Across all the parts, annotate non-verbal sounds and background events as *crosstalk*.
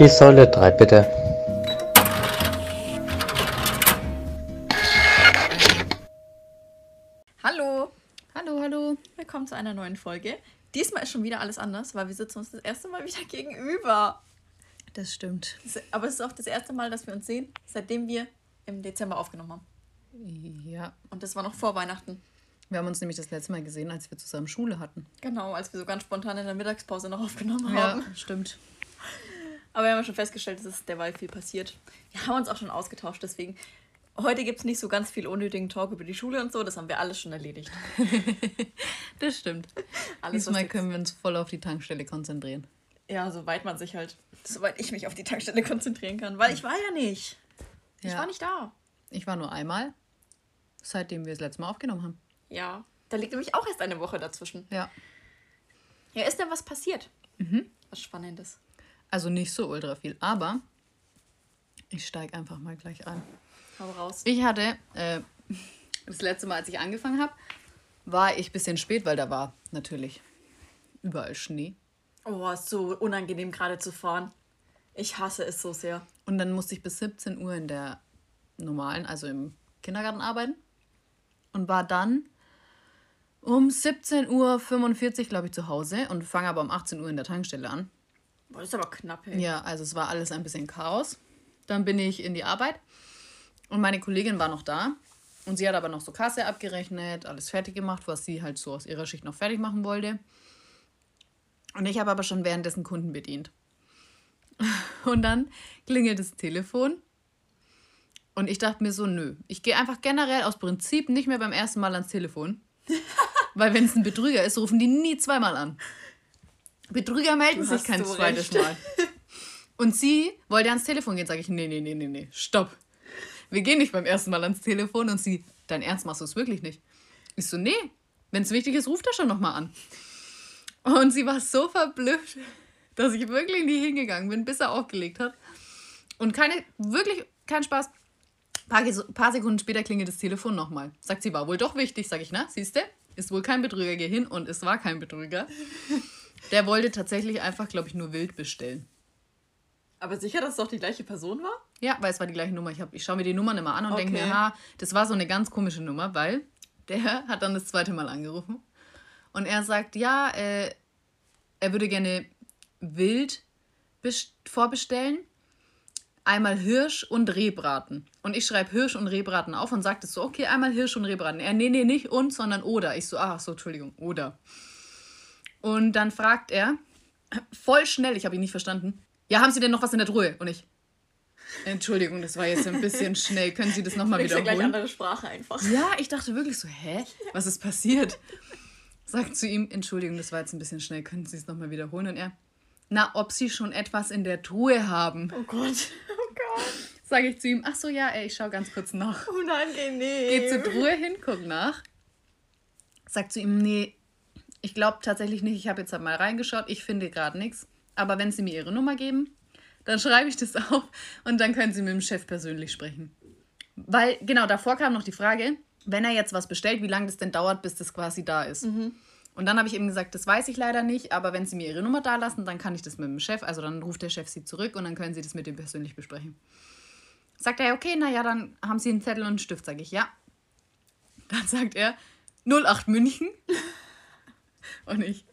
Die Säule 3 bitte. Hallo, Hallo, hallo. willkommen zu einer neuen Folge. Diesmal ist schon wieder alles anders, weil wir sitzen uns das erste Mal wieder *laughs* gegenüber. Das stimmt. Aber es ist auch das erste Mal, dass wir uns sehen, seitdem wir im Dezember aufgenommen haben. Ja. Und das war noch vor Weihnachten. Wir haben uns nämlich das letzte Mal gesehen, als wir zusammen Schule hatten. Genau, als wir so ganz spontan in der Mittagspause noch aufgenommen haben. stimmt. Aber wir haben ja schon festgestellt, es ist derweil viel passiert. Wir haben uns auch schon ausgetauscht, deswegen heute gibt es nicht so ganz viel unnötigen Talk über die Schule und so. Das haben wir alles schon erledigt. *laughs* Das stimmt. Alles, Diesmal können wir uns voll auf die Tankstelle konzentrieren. Ja, soweit man sich halt, soweit ich mich auf die Tankstelle *laughs* konzentrieren kann. Weil ich war ja nicht. Ich Ja. war nicht da. Ich war nur einmal, seitdem wir das letzte Mal aufgenommen haben. Ja. Da liegt nämlich auch erst eine Woche dazwischen. Ja. Ja, ist denn was passiert? Was Spannendes. Also nicht so ultra viel, aber ich steige einfach mal gleich ein. Hau raus. Ich hatte, äh, das letzte Mal, als ich angefangen habe, war ich ein bisschen spät, weil da war natürlich überall Schnee. Oh, ist so unangenehm gerade zu fahren. Ich hasse es so sehr. Und dann musste ich bis 17 Uhr in der normalen, also im Kindergarten arbeiten. Und war dann um 17.45 Uhr, glaube ich, zu Hause und fange aber um 18 Uhr in der Tankstelle an. Boah, das ist aber knapp, ey. Ja, also es war alles ein bisschen Chaos. Dann bin ich in die Arbeit und meine Kollegin war noch da. Und sie hat aber noch so Kasse abgerechnet, alles fertig gemacht, was sie halt so aus ihrer Schicht noch fertig machen wollte. Und ich habe aber schon währenddessen Kunden bedient. *laughs* Und dann klingelt das Telefon. Und ich dachte mir so, nö, ich gehe einfach generell aus Prinzip nicht mehr beim ersten Mal ans Telefon. *laughs* Weil wenn es ein Betrüger ist, rufen die nie zweimal an. Betrüger melden sich kein so zweites recht. Mal. Und sie wollte ans Telefon gehen, sage ich, nee, nee, nee, nee, nee, stopp. Wir gehen nicht beim ersten Mal ans Telefon und sie, dein Ernst machst du es wirklich nicht? Ich so, nee, wenn es wichtig ist, ruft er schon nochmal an. Und sie war so verblüfft, dass ich wirklich nie hingegangen bin, bis er aufgelegt hat. Und keine, wirklich kein Spaß. Paar, paar Sekunden später klingelt das Telefon nochmal. Sagt sie, war wohl doch wichtig. Sag ich, na, siehste, ist wohl kein Betrüger. Geh hin und es war kein Betrüger. Der wollte tatsächlich einfach, glaube ich, nur wild bestellen. Aber sicher, dass es doch die gleiche Person war? Ja, weil es war die gleiche Nummer. Ich, hab- ich schaue mir die Nummern immer an und denke Okay. mir, ha, das war so eine ganz komische Nummer, weil der *laughs* hat dann das zweite Mal angerufen. Und er sagt, ja, äh, er würde gerne wild best- vorbestellen. Einmal Hirsch und Rehbraten. Und ich schreibe Hirsch und Rehbraten auf und sagte so, okay, einmal Hirsch und Rehbraten. Er, nee, nee, nicht und, sondern oder. Ich so, ach so, Entschuldigung, oder. Und dann fragt er, voll schnell, ich habe ihn nicht verstanden, ja, haben Sie denn noch was in der Truhe? Und ich, Entschuldigung, das war jetzt ein bisschen schnell. Können Sie das nochmal Sprichst ja gleich wiederholen? andere Sprache einfach. Ja, ich dachte wirklich so, hä? Was ist passiert? Sagt zu ihm, Entschuldigung, das war jetzt ein bisschen schnell, können Sie es nochmal wiederholen? Und er, na, ob Sie schon etwas in der Truhe haben? Oh Gott. Oh Gott. Sage ich zu ihm, ach so, ja, ey, ich schau ganz kurz nach. Unangenehm. Geht zur Truhe hin, guck nach. Sagt zu ihm, nee, ich glaube tatsächlich nicht, ich habe jetzt mal reingeschaut, ich finde gerade nichts. Aber wenn Sie mir Ihre Nummer geben, dann schreibe ich das *laughs* auf und dann können Sie mit dem Chef persönlich sprechen. Weil, genau, davor kam noch die Frage, wenn er jetzt was bestellt, wie lange das denn dauert, bis das quasi da ist. Und dann habe ich eben gesagt, das weiß ich leider nicht, aber wenn Sie mir Ihre Nummer da lassen, dann kann ich das mit dem Chef, also dann ruft der Chef Sie zurück und dann können Sie das mit ihm persönlich besprechen. Sagt er, okay, naja, dann haben Sie einen Zettel und einen Stift, sage ich, ja. Dann sagt er, 08 München. *laughs* Und ich,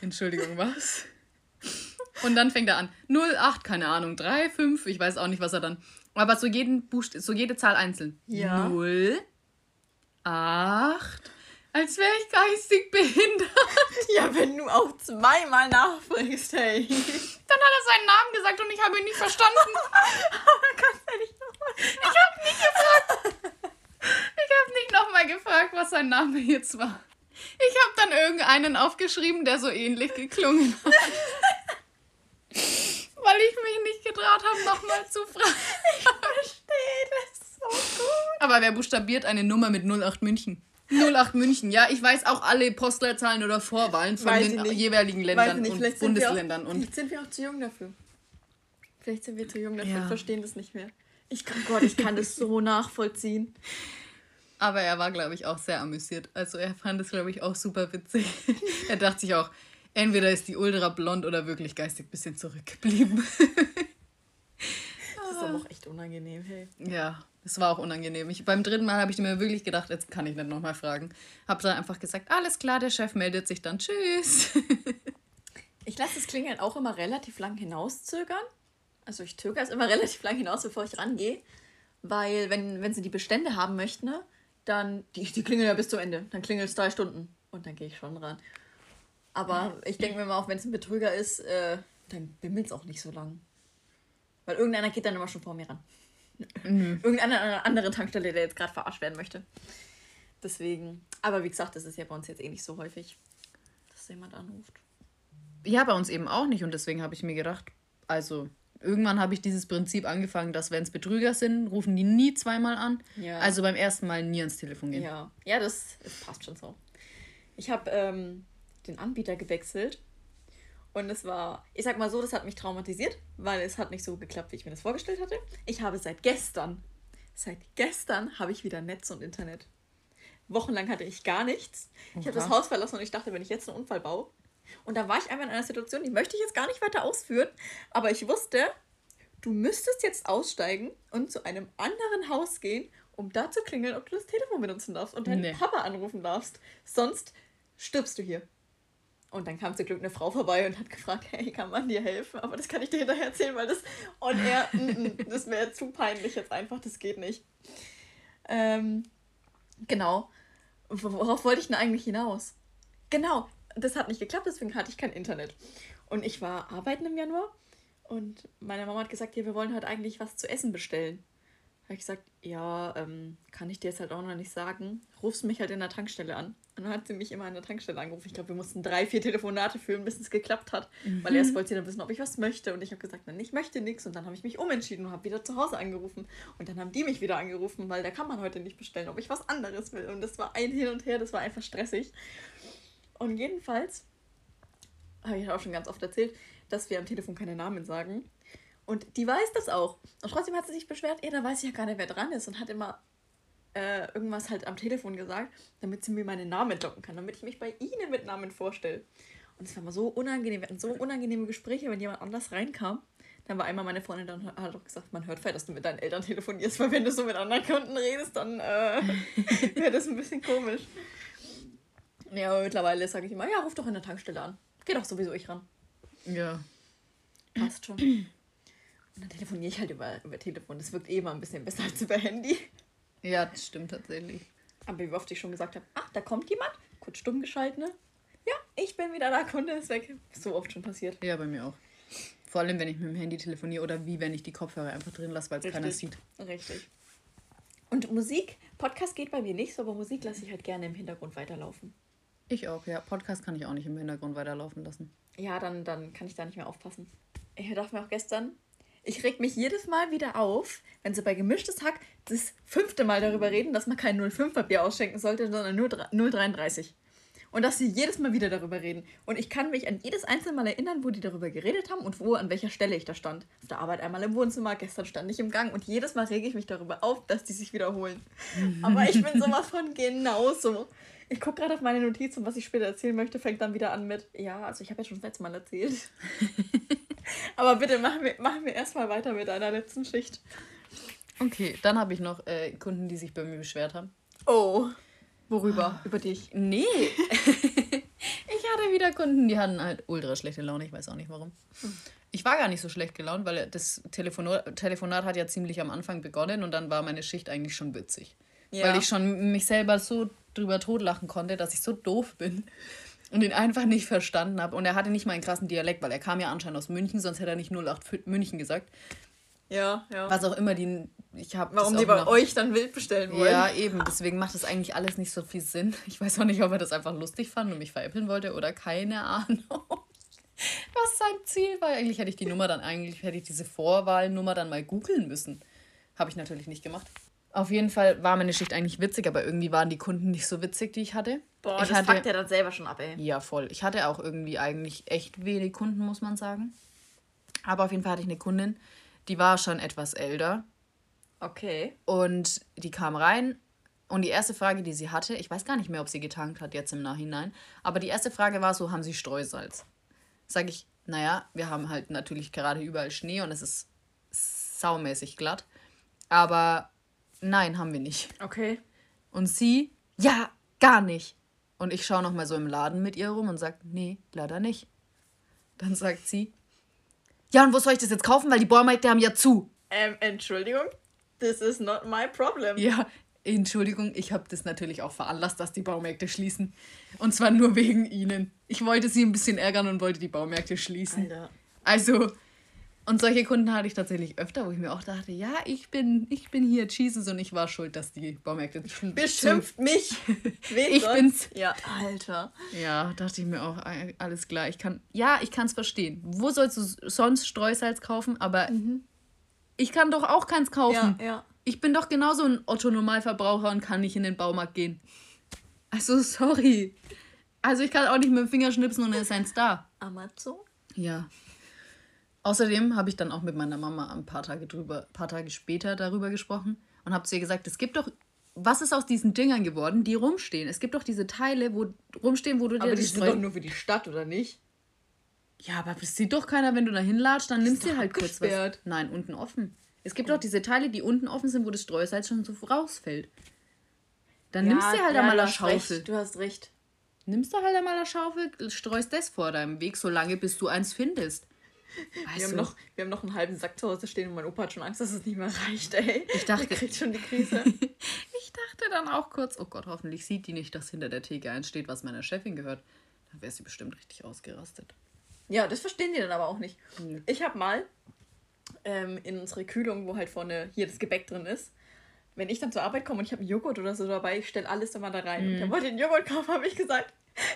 Entschuldigung, was? Und dann fängt er an, 08, keine Ahnung, 3, 5, ich weiß auch nicht, was er dann. Aber so, jeden Buchst so jede Zahl einzeln. Ja. 0, 8, als wäre ich geistig behindert. Ja, wenn du auch zweimal nachfragst, hey. Dann hat er seinen Namen gesagt und ich habe ihn nicht verstanden. *laughs* Du nicht nochmal. Ich habe nicht gefragt. Ich habe nicht nochmal gefragt, was sein Name jetzt war. Ich habe dann irgendeinen aufgeschrieben, der so ähnlich geklungen hat. Weil ich mich nicht getraut habe, nochmal zu fragen. Verstehe das so gut. Aber wer buchstabiert eine Nummer mit 08 München? 08 München, ja, ich weiß auch alle Postleitzahlen oder Vorwahlen von Weiß den ich nicht. jeweiligen Ländern ich und Bundesländern. auch, Und vielleicht sind wir auch zu jung dafür. Vielleicht sind wir zu jung dafür Ja. verstehen das nicht mehr. Ich kann, Gott, ich kann das so *laughs* nachvollziehen. Aber er war, glaube ich, auch sehr amüsiert. Also er fand es, glaube ich, auch super witzig. *laughs* er dachte sich auch, entweder ist die Ultra blond oder wirklich geistig ein bisschen zurückgeblieben. aber auch *laughs* echt unangenehm, hey. Ja, es war auch unangenehm. Ich, beim dritten Mal habe ich mir wirklich gedacht, jetzt kann ich nicht nochmal fragen. Habe dann einfach gesagt, alles klar, der Chef meldet sich dann. Tschüss. *laughs* ich lasse das Klingeln auch immer relativ lang hinauszögern. Also ich zögere es immer relativ lang hinaus, bevor ich rangehe. Weil wenn, wenn sie die Bestände haben möchten, ne, dann, die, die klingeln ja bis zum Ende. Dann klingelt es drei Stunden und dann gehe ich schon ran. Aber ich denke mir mal, auch wenn es ein Betrüger ist, äh, dann bimmelt es auch nicht so lang. Weil irgendeiner geht dann immer schon vor mir ran. Mhm. *laughs* Irgendeine andere Tankstelle, der jetzt gerade verarscht werden möchte. Deswegen. Aber wie gesagt, das ist ja bei uns jetzt eh nicht so häufig, dass jemand anruft. Ja, bei uns eben auch nicht. Und deswegen habe ich mir gedacht, also irgendwann habe ich dieses Prinzip angefangen, dass wenn es Betrüger sind, rufen die nie zweimal an. Ja. Also beim ersten Mal nie ans Telefon gehen. Ja, ja das, das passt schon so. Ich habe ähm, den Anbieter gewechselt und es war, ich sag mal so, das hat mich traumatisiert, weil es hat nicht so geklappt, wie ich mir das vorgestellt hatte. Ich habe seit gestern, seit gestern habe ich wieder Netz und Internet. Wochenlang hatte ich gar nichts. Ich habe das Haus verlassen und ich dachte, wenn ich jetzt einen Unfall baue, und da war ich einfach in einer Situation, die möchte ich jetzt gar nicht weiter ausführen, aber ich wusste, du müsstest jetzt aussteigen und zu einem anderen Haus gehen, um da zu klingeln, ob du das Telefon benutzen darfst und deinen nee. Papa anrufen darfst. Sonst stirbst du hier. Und dann kam zum Glück eine Frau vorbei und hat gefragt, hey, kann man dir helfen? Aber das kann ich dir hinterher erzählen, weil das und er, *laughs* das wäre zu peinlich jetzt einfach, das geht nicht. Ähm, genau. Worauf wollte ich denn eigentlich hinaus? Genau, das hat nicht geklappt, deswegen hatte ich kein Internet. Und ich war arbeiten im Januar und meine Mama hat gesagt, ja, wir wollen heute eigentlich was zu essen bestellen. Da habe ich gesagt, ja, ähm, kann ich dir jetzt halt auch noch nicht sagen. Rufst mich halt in der Tankstelle an. Und dann hat sie mich immer an der Tankstelle angerufen. Ich glaube, wir mussten drei, vier Telefonate führen, bis es geklappt hat. Mhm. Weil erst wollte sie dann wissen, ob ich was möchte. Und ich habe gesagt, nein, ich möchte nichts. Und dann habe ich mich umentschieden und habe wieder zu Hause angerufen. Und dann haben die mich wieder angerufen, weil da kann man heute nicht bestellen, ob ich was anderes will. Und das war ein Hin und Her, das war einfach stressig. Und jedenfalls, habe ich auch schon ganz oft erzählt, dass wir am Telefon keine Namen sagen. Und die weiß das auch. Und trotzdem hat sie sich beschwert, ja, da weiß ich ja gar nicht, wer dran ist. Und hat immer äh, irgendwas halt am Telefon gesagt, damit sie mir meinen Namen locken kann, damit ich mich bei ihnen mit Namen vorstelle. Und es war mal so unangenehm. Wir hatten so unangenehme Gespräche, wenn jemand anders reinkam. Dann war einmal meine Freundin dann hat auch gesagt, man hört vielleicht, dass du mit deinen Eltern telefonierst, weil wenn du so mit anderen Kunden redest, dann äh, *laughs* wäre das ein bisschen komisch. Ja, aber mittlerweile sage ich immer, ja, ruf doch in der Tankstelle an. Geh doch sowieso ich ran. Ja. Passt schon. Und dann telefoniere ich halt über, über Telefon. Das wirkt eh immer ein bisschen besser als über Handy. Ja, das stimmt tatsächlich. Aber wie oft ich schon gesagt habe, ach, da kommt jemand, kurz stumm geschalten, ne? Ja, ich bin wieder da, Kunde ist weg. So oft schon passiert. Ja, bei mir auch. Vor allem, wenn ich mit dem Handy telefoniere oder wie, wenn ich die Kopfhörer einfach drin lasse, weil es keiner sieht. Richtig. Und Musik, Podcast geht bei mir nicht so, aber Musik lasse ich halt gerne im Hintergrund weiterlaufen. Ich auch, ja. Podcast kann ich auch nicht im Hintergrund weiterlaufen lassen. Ja, dann, dann kann ich da nicht mehr aufpassen. Ich dachte mir auch gestern, ich reg mich jedes Mal wieder auf, wenn sie bei gemischtes Hack das fünfte Mal darüber reden, dass man kein 05er Bier ausschenken sollte, sondern nur 0,33. Und dass sie jedes Mal wieder darüber reden. Und ich kann mich an jedes einzelne Mal erinnern, wo die darüber geredet haben und wo, an welcher Stelle ich da stand. Auf der Arbeit einmal im Wohnzimmer, gestern stand ich im Gang und jedes Mal rege ich mich darüber auf, dass die sich wiederholen. Aber ich bin sowas *laughs* von genauso. Ich gucke gerade auf meine Notizen, was ich später erzählen möchte, fängt dann wieder an mit, ja, also ich habe ja schon das letzte Mal erzählt. *laughs* Aber bitte machen wir, machen wir erstmal weiter mit einer letzten Schicht. Okay, dann habe ich noch äh, Kunden, die sich bei mir beschwert haben. Oh, worüber? Über dich? Nee. *laughs* ich hatte wieder Kunden, die hatten halt ultra schlechte Laune. Ich weiß auch nicht warum. Ich war gar nicht so schlecht gelaunt, weil das Telefonat, Telefonat hat ja ziemlich am Anfang begonnen und dann war meine Schicht eigentlich schon witzig. Ja. Weil ich schon mich selber so drüber totlachen konnte, dass ich so doof bin und ihn einfach nicht verstanden habe. Und er hatte nicht mal einen krassen Dialekt, weil er kam ja anscheinend aus München, sonst hätte er nicht 08 München gesagt. Ja, ja. Was auch immer die. Ich hab Warum die bei noch, euch dann wild bestellen wollen. Ja, eben. Deswegen macht das eigentlich alles nicht so viel Sinn. Ich weiß auch nicht, ob er das einfach lustig fand und mich veräppeln wollte oder keine Ahnung. *laughs* Was sein Ziel war. Eigentlich hätte ich die Nummer dann, eigentlich hätte ich diese Vorwahlnummer dann mal googeln müssen. Habe ich natürlich nicht gemacht. Auf jeden Fall war meine Schicht eigentlich witzig, aber irgendwie waren die Kunden nicht so witzig, die ich hatte. Boah, ich das hatte, fuckt ja dann selber schon ab, ey. Ja, voll. Ich hatte auch irgendwie eigentlich echt wenig Kunden, muss man sagen. Aber auf jeden Fall hatte ich eine Kundin, die war schon etwas älter. Okay. Und die kam rein und die erste Frage, die sie hatte, ich weiß gar nicht mehr, ob sie getankt hat jetzt im Nachhinein, aber die erste Frage war so, haben Sie Streusalz? Sag ich, naja, wir haben halt natürlich gerade überall Schnee und es ist saumäßig glatt. Aber nein, haben wir nicht. Okay. Und sie, ja, gar nicht. Und ich schaue nochmal so im Laden mit ihr rum und sage, nee, leider nicht. Dann sagt sie, ja, und wo soll ich das jetzt kaufen? Weil die Baumärkte haben ja zu. Ähm, Entschuldigung, this is not my problem. Ja, Entschuldigung, ich habe das natürlich auch veranlasst, dass die Baumärkte schließen. Und zwar nur wegen ihnen. Ich wollte sie ein bisschen ärgern und wollte die Baumärkte schließen. Alter. Also, und solche Kunden hatte ich tatsächlich öfter, wo ich mir auch dachte, ja, ich bin, ich bin hier Jesus und ich war schuld, dass die Baumärkte Beschimpft mich. *laughs* Ich sonst? bin's. Ja, Alter. Ja, dachte ich mir auch, äh, alles klar. Ich kann, ja, ich kann es verstehen. Wo sollst du sonst Streusalz kaufen? Aber ich kann doch auch keins kaufen. Ja, ja. Ich bin doch genauso ein Otto-Normalverbraucher und kann nicht in den Baumarkt gehen. Also, sorry. Also, ich kann auch nicht mit dem Finger schnipsen und dann ist eins da. Amazon? Ja. Außerdem habe ich dann auch mit meiner Mama ein paar Tage drüber, paar Tage später darüber gesprochen und habe zu ihr gesagt, es gibt doch, was ist aus diesen Dingern geworden, die rumstehen? Es gibt doch diese Teile, wo rumstehen, wo du dir Aber die sind doch nur für die Stadt, oder nicht? Ja, aber das sieht doch keiner, wenn du da hinlatscht, dann nimmst du halt kurz was. Nein, unten offen. Es gibt doch diese Teile, die unten offen sind, wo das Streusalz schon so rausfällt. Dann nimmst du halt einmal du eine Schaufel. Recht, du hast recht. Nimmst du halt einmal eine Schaufel, streust das vor deinem Weg, solange bis du eins findest. Wir Weißt haben, du? noch, wir haben noch einen halben Sack zu Hause stehen und mein Opa hat schon Angst, dass es nicht mehr reicht, ey. Ich dachte- Der kriegt schon die Krise. *laughs* Ich dachte dann auch kurz, oh Gott, hoffentlich sieht die nicht, dass hinter der Theke eins steht, was meiner Chefin gehört. Dann wäre sie bestimmt richtig ausgerastet. ja, das verstehen die dann aber auch nicht. Nö. Ich habe mal ähm, in unsere Kühlung, wo halt vorne hier das Gebäck drin ist, wenn ich dann zur Arbeit komme und ich habe einen Joghurt oder so dabei, ich stelle alles immer da rein. Und Mhm. dann wollte ich den Joghurt kaufen, habe ich gesagt,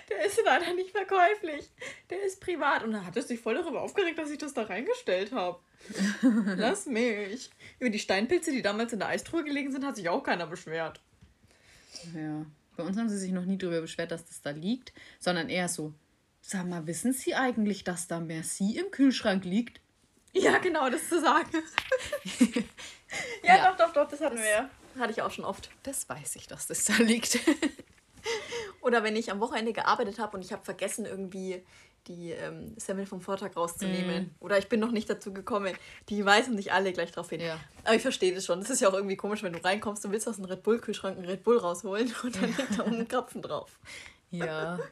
der ist leider nicht verkäuflich. Der ist privat. Und dann hat es sich voll darüber aufgeregt, dass ich das da reingestellt habe. *laughs* Lass mich. Über die Steinpilze, die damals in der Eistruhe gelegen sind, hat sich auch keiner beschwert. Ja. Bei uns haben sie sich noch nie darüber beschwert, dass das da liegt, sondern eher so, sag mal, wissen Sie eigentlich, dass da Merci im Kühlschrank liegt? Ja, genau, das zu sagen. *laughs* ja, Ja. doch, doch, doch, das hatten wir ja. Hatte ich auch schon oft. Das weiß ich, dass das da liegt. *laughs* *laughs* Oder wenn ich am Wochenende gearbeitet habe und ich habe vergessen, irgendwie die ähm, Semmel vom Vortag rauszunehmen. Oder ich bin noch nicht dazu gekommen. Die weisen nicht alle gleich drauf hin. Ja. Aber ich verstehe das schon. Das ist ja auch irgendwie komisch, wenn du reinkommst und willst aus dem Red Bull-Kühlschrank einen Red Bull rausholen und dann liegt da unten ein Krapfen drauf. ja. *laughs*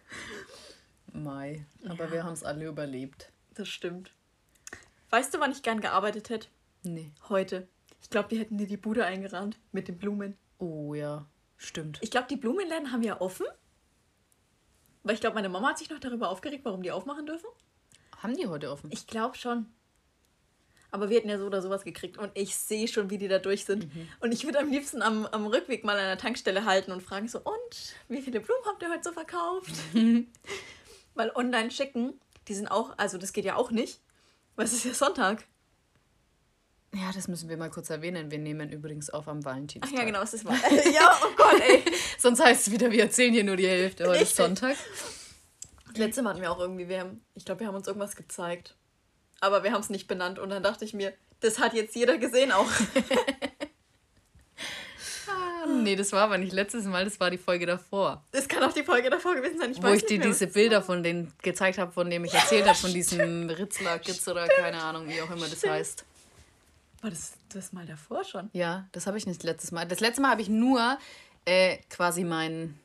Mai. Aber Ja. wir haben es alle überlebt. Das stimmt. Weißt du, wann ich gern gearbeitet hätte? Nee. Heute. Ich glaube, die hätten dir die Bude eingerannt mit den Blumen. Oh ja, stimmt. Ich glaube, die Blumenläden haben ja offen. Weil ich glaube, meine Mama hat sich noch darüber aufgeregt, warum die aufmachen dürfen. Haben die heute offen? Ich glaube schon. Aber wir hätten ja so oder sowas gekriegt und ich sehe schon, wie die da durch sind. Und ich würde am liebsten am, am Rückweg mal an der Tankstelle halten und fragen so, und wie viele Blumen habt ihr heute so verkauft? *laughs* Weil online schicken, die sind auch, also das geht ja auch nicht, weil es ist ja Sonntag. Ja, das müssen wir mal kurz erwähnen. Wir nehmen übrigens auf am Ach Valentinstag. ja, genau, es ist mal. *laughs* ja, oh Gott, ey. Sonst heißt es wieder, wir erzählen hier nur die Hälfte. Heute ist. Sonntag. Das letzte Mal hatten wir auch irgendwie, wir haben, ich glaube, wir haben uns irgendwas gezeigt. Aber wir haben es nicht benannt und dann dachte ich mir, das hat jetzt jeder gesehen auch. *laughs* Ah, nee, das war aber nicht letztes Mal, das war die Folge davor. Das kann auch die Folge davor gewesen sein. Ich wo ich dir diese Bilder von denen gezeigt habe, von dem ich erzählt habe, von diesem Ritzler, Gitz oder keine Ahnung, wie auch immer das heißt. War das das mal davor schon? Ja, das habe ich nicht letztes Mal. Das letzte Mal habe ich nur äh, quasi mein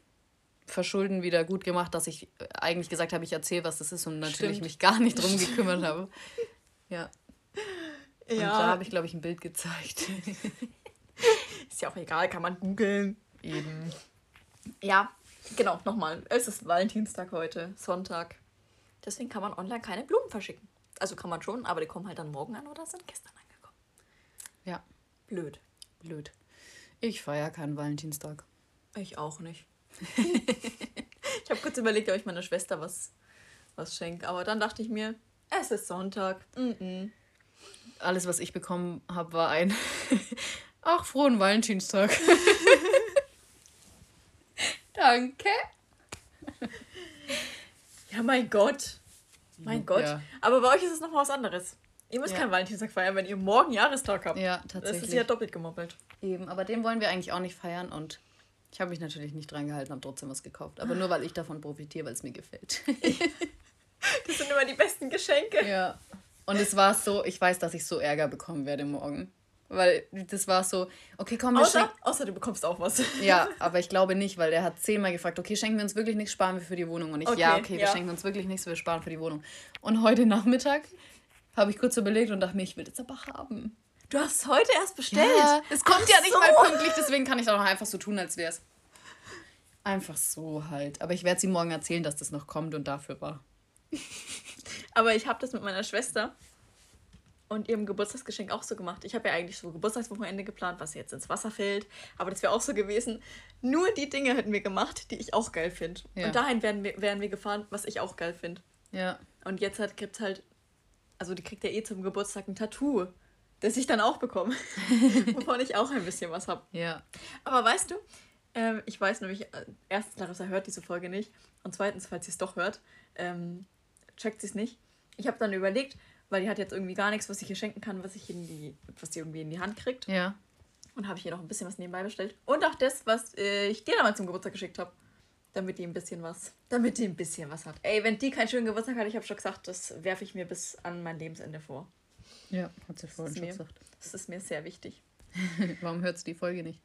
Verschulden wieder gut gemacht, dass ich äh, eigentlich gesagt habe, ich erzähle, was das ist und natürlich Stimmt. mich gar nicht drum gekümmert habe. Ja, und da Ja, habe ich, glaube ich, ein Bild gezeigt. *laughs* ist ja auch egal, kann man googeln. Eben. Ja, genau, nochmal. Es ist Valentinstag heute, Sonntag. Deswegen kann man online keine Blumen verschicken. Also kann man schon, aber die kommen halt dann morgen an oder sind gestern angekommen. Ja, Blöd. blöd. Ich feiere keinen Valentinstag. Ich auch nicht. ich habe kurz überlegt, ob ich meiner Schwester was, was schenke. Aber dann dachte ich mir, es ist Sonntag. Mm-mm. Alles, was ich bekommen habe, war ein *laughs* Ach, frohen Valentinstag. *laughs* Danke. Ja, mein Gott. Mein Gott. Ja. Aber bei euch ist es noch was anderes. Ihr müsst Ja. keinen Valentinstag feiern, wenn ihr morgen Jahrestag habt. Ja, Das ist tatsächlich. ja doppelt gemoppelt. Eben, aber den wollen wir eigentlich auch nicht feiern und ich habe mich natürlich nicht dran gehalten, habe trotzdem was gekauft. Aber nur, weil ich davon profitiere, weil es mir gefällt. *laughs* Das sind immer die besten Geschenke. ja. Und es war so, ich weiß, dass ich so Ärger bekommen werde morgen. Weil das war so, okay, komm, wir außer, außer du bekommst auch was. *laughs* Ja, aber ich glaube nicht, weil der hat zehnmal gefragt, okay, schenken wir uns wirklich nichts, sparen wir für die Wohnung. Und ich, okay, ja, okay, wir ja. schenken uns wirklich nichts, wir sparen für die Wohnung. Und heute Nachmittag habe ich kurz überlegt und dachte mir, ich will das aber haben. Du hast heute erst bestellt. Ja, es kommt Ach ja nicht so. mal pünktlich, deswegen kann ich auch noch einfach so tun, als wäre es. Einfach so halt. Aber ich werde sie morgen erzählen, dass das noch kommt und dafür war. *laughs* aber ich habe das mit meiner Schwester und ihrem Geburtstagsgeschenk auch so gemacht. Ich habe ja eigentlich so Geburtstagswochenende geplant, was jetzt ins Wasser fällt. Aber das wäre auch so gewesen. Nur die Dinge hätten wir gemacht, die ich auch geil finde. Ja. Und dahin wären wir, wären wir gefahren, was ich auch geil finde. Ja. Und jetzt halt gibt halt, also die kriegt ja eh zum Geburtstag ein Tattoo, das ich dann auch bekomme. *laughs* wovon ich auch ein bisschen was habe. Ja. Aber weißt du, ähm, ich weiß nämlich, äh, erstens, Larissa hört diese Folge nicht. Und zweitens, falls sie es doch hört, ähm, checkt sie es nicht. Ich habe dann überlegt, weil die hat jetzt irgendwie gar nichts, was ich ihr schenken kann, was ich in die, was die irgendwie in die Hand kriegt. Ja. Und habe ich ihr noch ein bisschen was nebenbei bestellt. Und auch das, was äh, ich dir damals zum Geburtstag geschickt habe. Damit die ein bisschen was, damit die ein bisschen was hat. Ey, wenn die keinen schönen Geburtstag hat, ich habe schon gesagt, das werfe ich mir bis an mein Lebensende vor. Ja, hat sie vorhin schon mir, gesagt. Das ist mir sehr wichtig. *laughs* Warum hört sie die Folge nicht?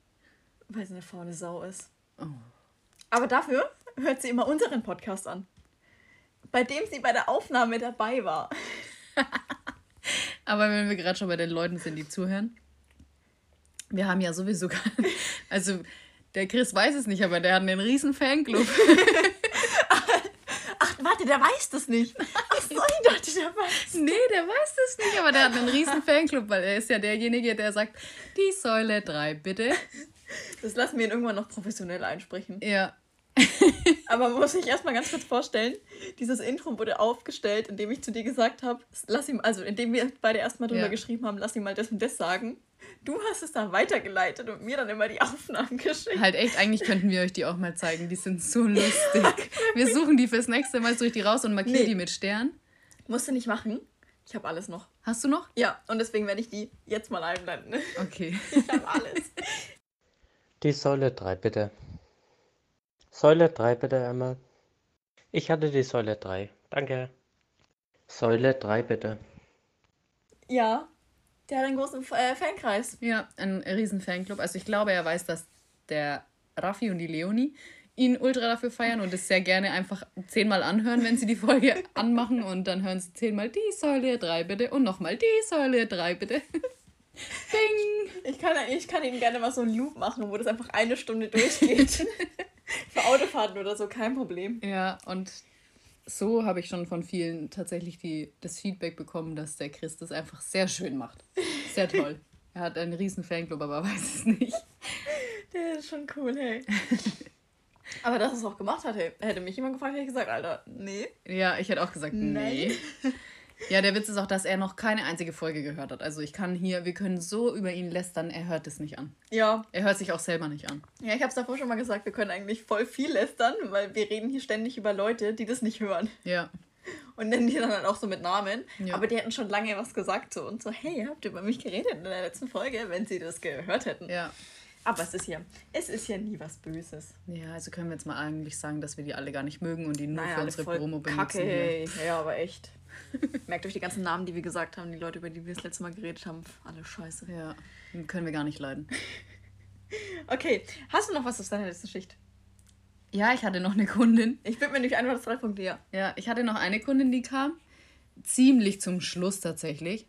Weil sie eine faule Sau ist. Oh. Aber dafür hört sie immer unseren Podcast an. Bei dem sie bei der Aufnahme dabei war. *laughs* Aber wenn wir gerade schon bei den Leuten sind, die zuhören, wir haben ja sowieso, *laughs* also der Chris weiß es nicht, aber der hat einen riesen Fanclub. *laughs* Ach, warte, der weiß das nicht. Ach so, ich dachte, der weiß. Nee, der weiß das nicht, aber der hat einen riesen Fanclub, weil er ist ja derjenige, der sagt, die Säule 3, bitte. Das lassen wir ihn irgendwann noch professionell einsprechen. Ja, *laughs* Aber man muss sich erstmal ganz kurz vorstellen, dieses Intro wurde aufgestellt, indem ich zu dir gesagt habe, lass ihm, also indem wir beide erstmal drüber ja. geschrieben haben, lass ihm mal das und das sagen. Du hast es dann weitergeleitet und mir dann immer die Aufnahmen *laughs* geschickt. Halt echt, eigentlich könnten wir euch die auch mal zeigen. Die sind so lustig. *laughs* wir suchen die fürs nächste Mal, suche ich die raus und markiere nee. die mit Stern. Musst du nicht machen. Ich habe alles noch. Hast du noch? Ja, und deswegen werde ich die jetzt mal einblenden. *laughs* Okay. Ich habe alles. Die Säule 3, bitte. Säule 3 bitte einmal. Ich hatte die Säule 3. Danke. Säule 3 bitte. Ja, der hat einen großen äh, Fankreis. Ja, einen riesen Fanclub. Also ich glaube, er weiß, dass der Raffi und die Leonie ihn ultra dafür feiern und es sehr gerne einfach zehnmal anhören, wenn sie die Folge *laughs* anmachen und dann hören sie zehnmal die Säule 3 bitte und nochmal die Säule 3 bitte. *laughs* Bing! Ich kann, ich kann ihnen gerne mal so einen Loop machen, wo das einfach eine Stunde durchgeht. *laughs* Für Autofahrten oder so, kein Problem. Ja, und so habe ich schon von vielen tatsächlich die, das Feedback bekommen, dass der Chris das einfach sehr schön macht. Sehr toll. *laughs* er hat einen riesen Fanclub, aber weiß es nicht. Der ist schon cool, hey. *laughs* Aber dass er es auch gemacht hat, hey, hätte mich jemand gefragt, hätte ich gesagt, Alter, nee. Ja, ich hätte auch gesagt, Nein. nee. Ja, der Witz ist auch, dass er noch keine einzige Folge gehört hat. Also ich kann hier, wir können so über ihn lästern, er hört es nicht an. Ja. Er hört sich auch selber nicht an. Ja, ich habe es davor schon mal gesagt, wir können eigentlich voll viel lästern, weil wir reden hier ständig über Leute, die das nicht hören. Ja. Und nennen die dann halt auch so mit Namen. Ja. Aber die hätten schon lange was gesagt so und so, hey, habt ihr über mich geredet in der letzten Folge, wenn sie das gehört hätten. Ja. Aber es ist ja, es ist ja nie was Böses. Ja, also können wir jetzt mal eigentlich sagen, dass wir die alle gar nicht mögen und die nur naja, für unsere Promo benutzen. Kacke, hey. ja, aber echt. *laughs* Merkt euch die ganzen Namen, die wir gesagt haben, die Leute, über die wir das letzte Mal geredet haben. Alle scheiße. Ja, können wir gar nicht leiden. *laughs* okay, hast du noch was aus deiner letzten Schicht? Ja, ich hatte noch eine Kundin. Ich bin mir nicht einfach das drei Punkte, ja. Ja, ich hatte noch eine Kundin, die kam. Ziemlich zum Schluss tatsächlich.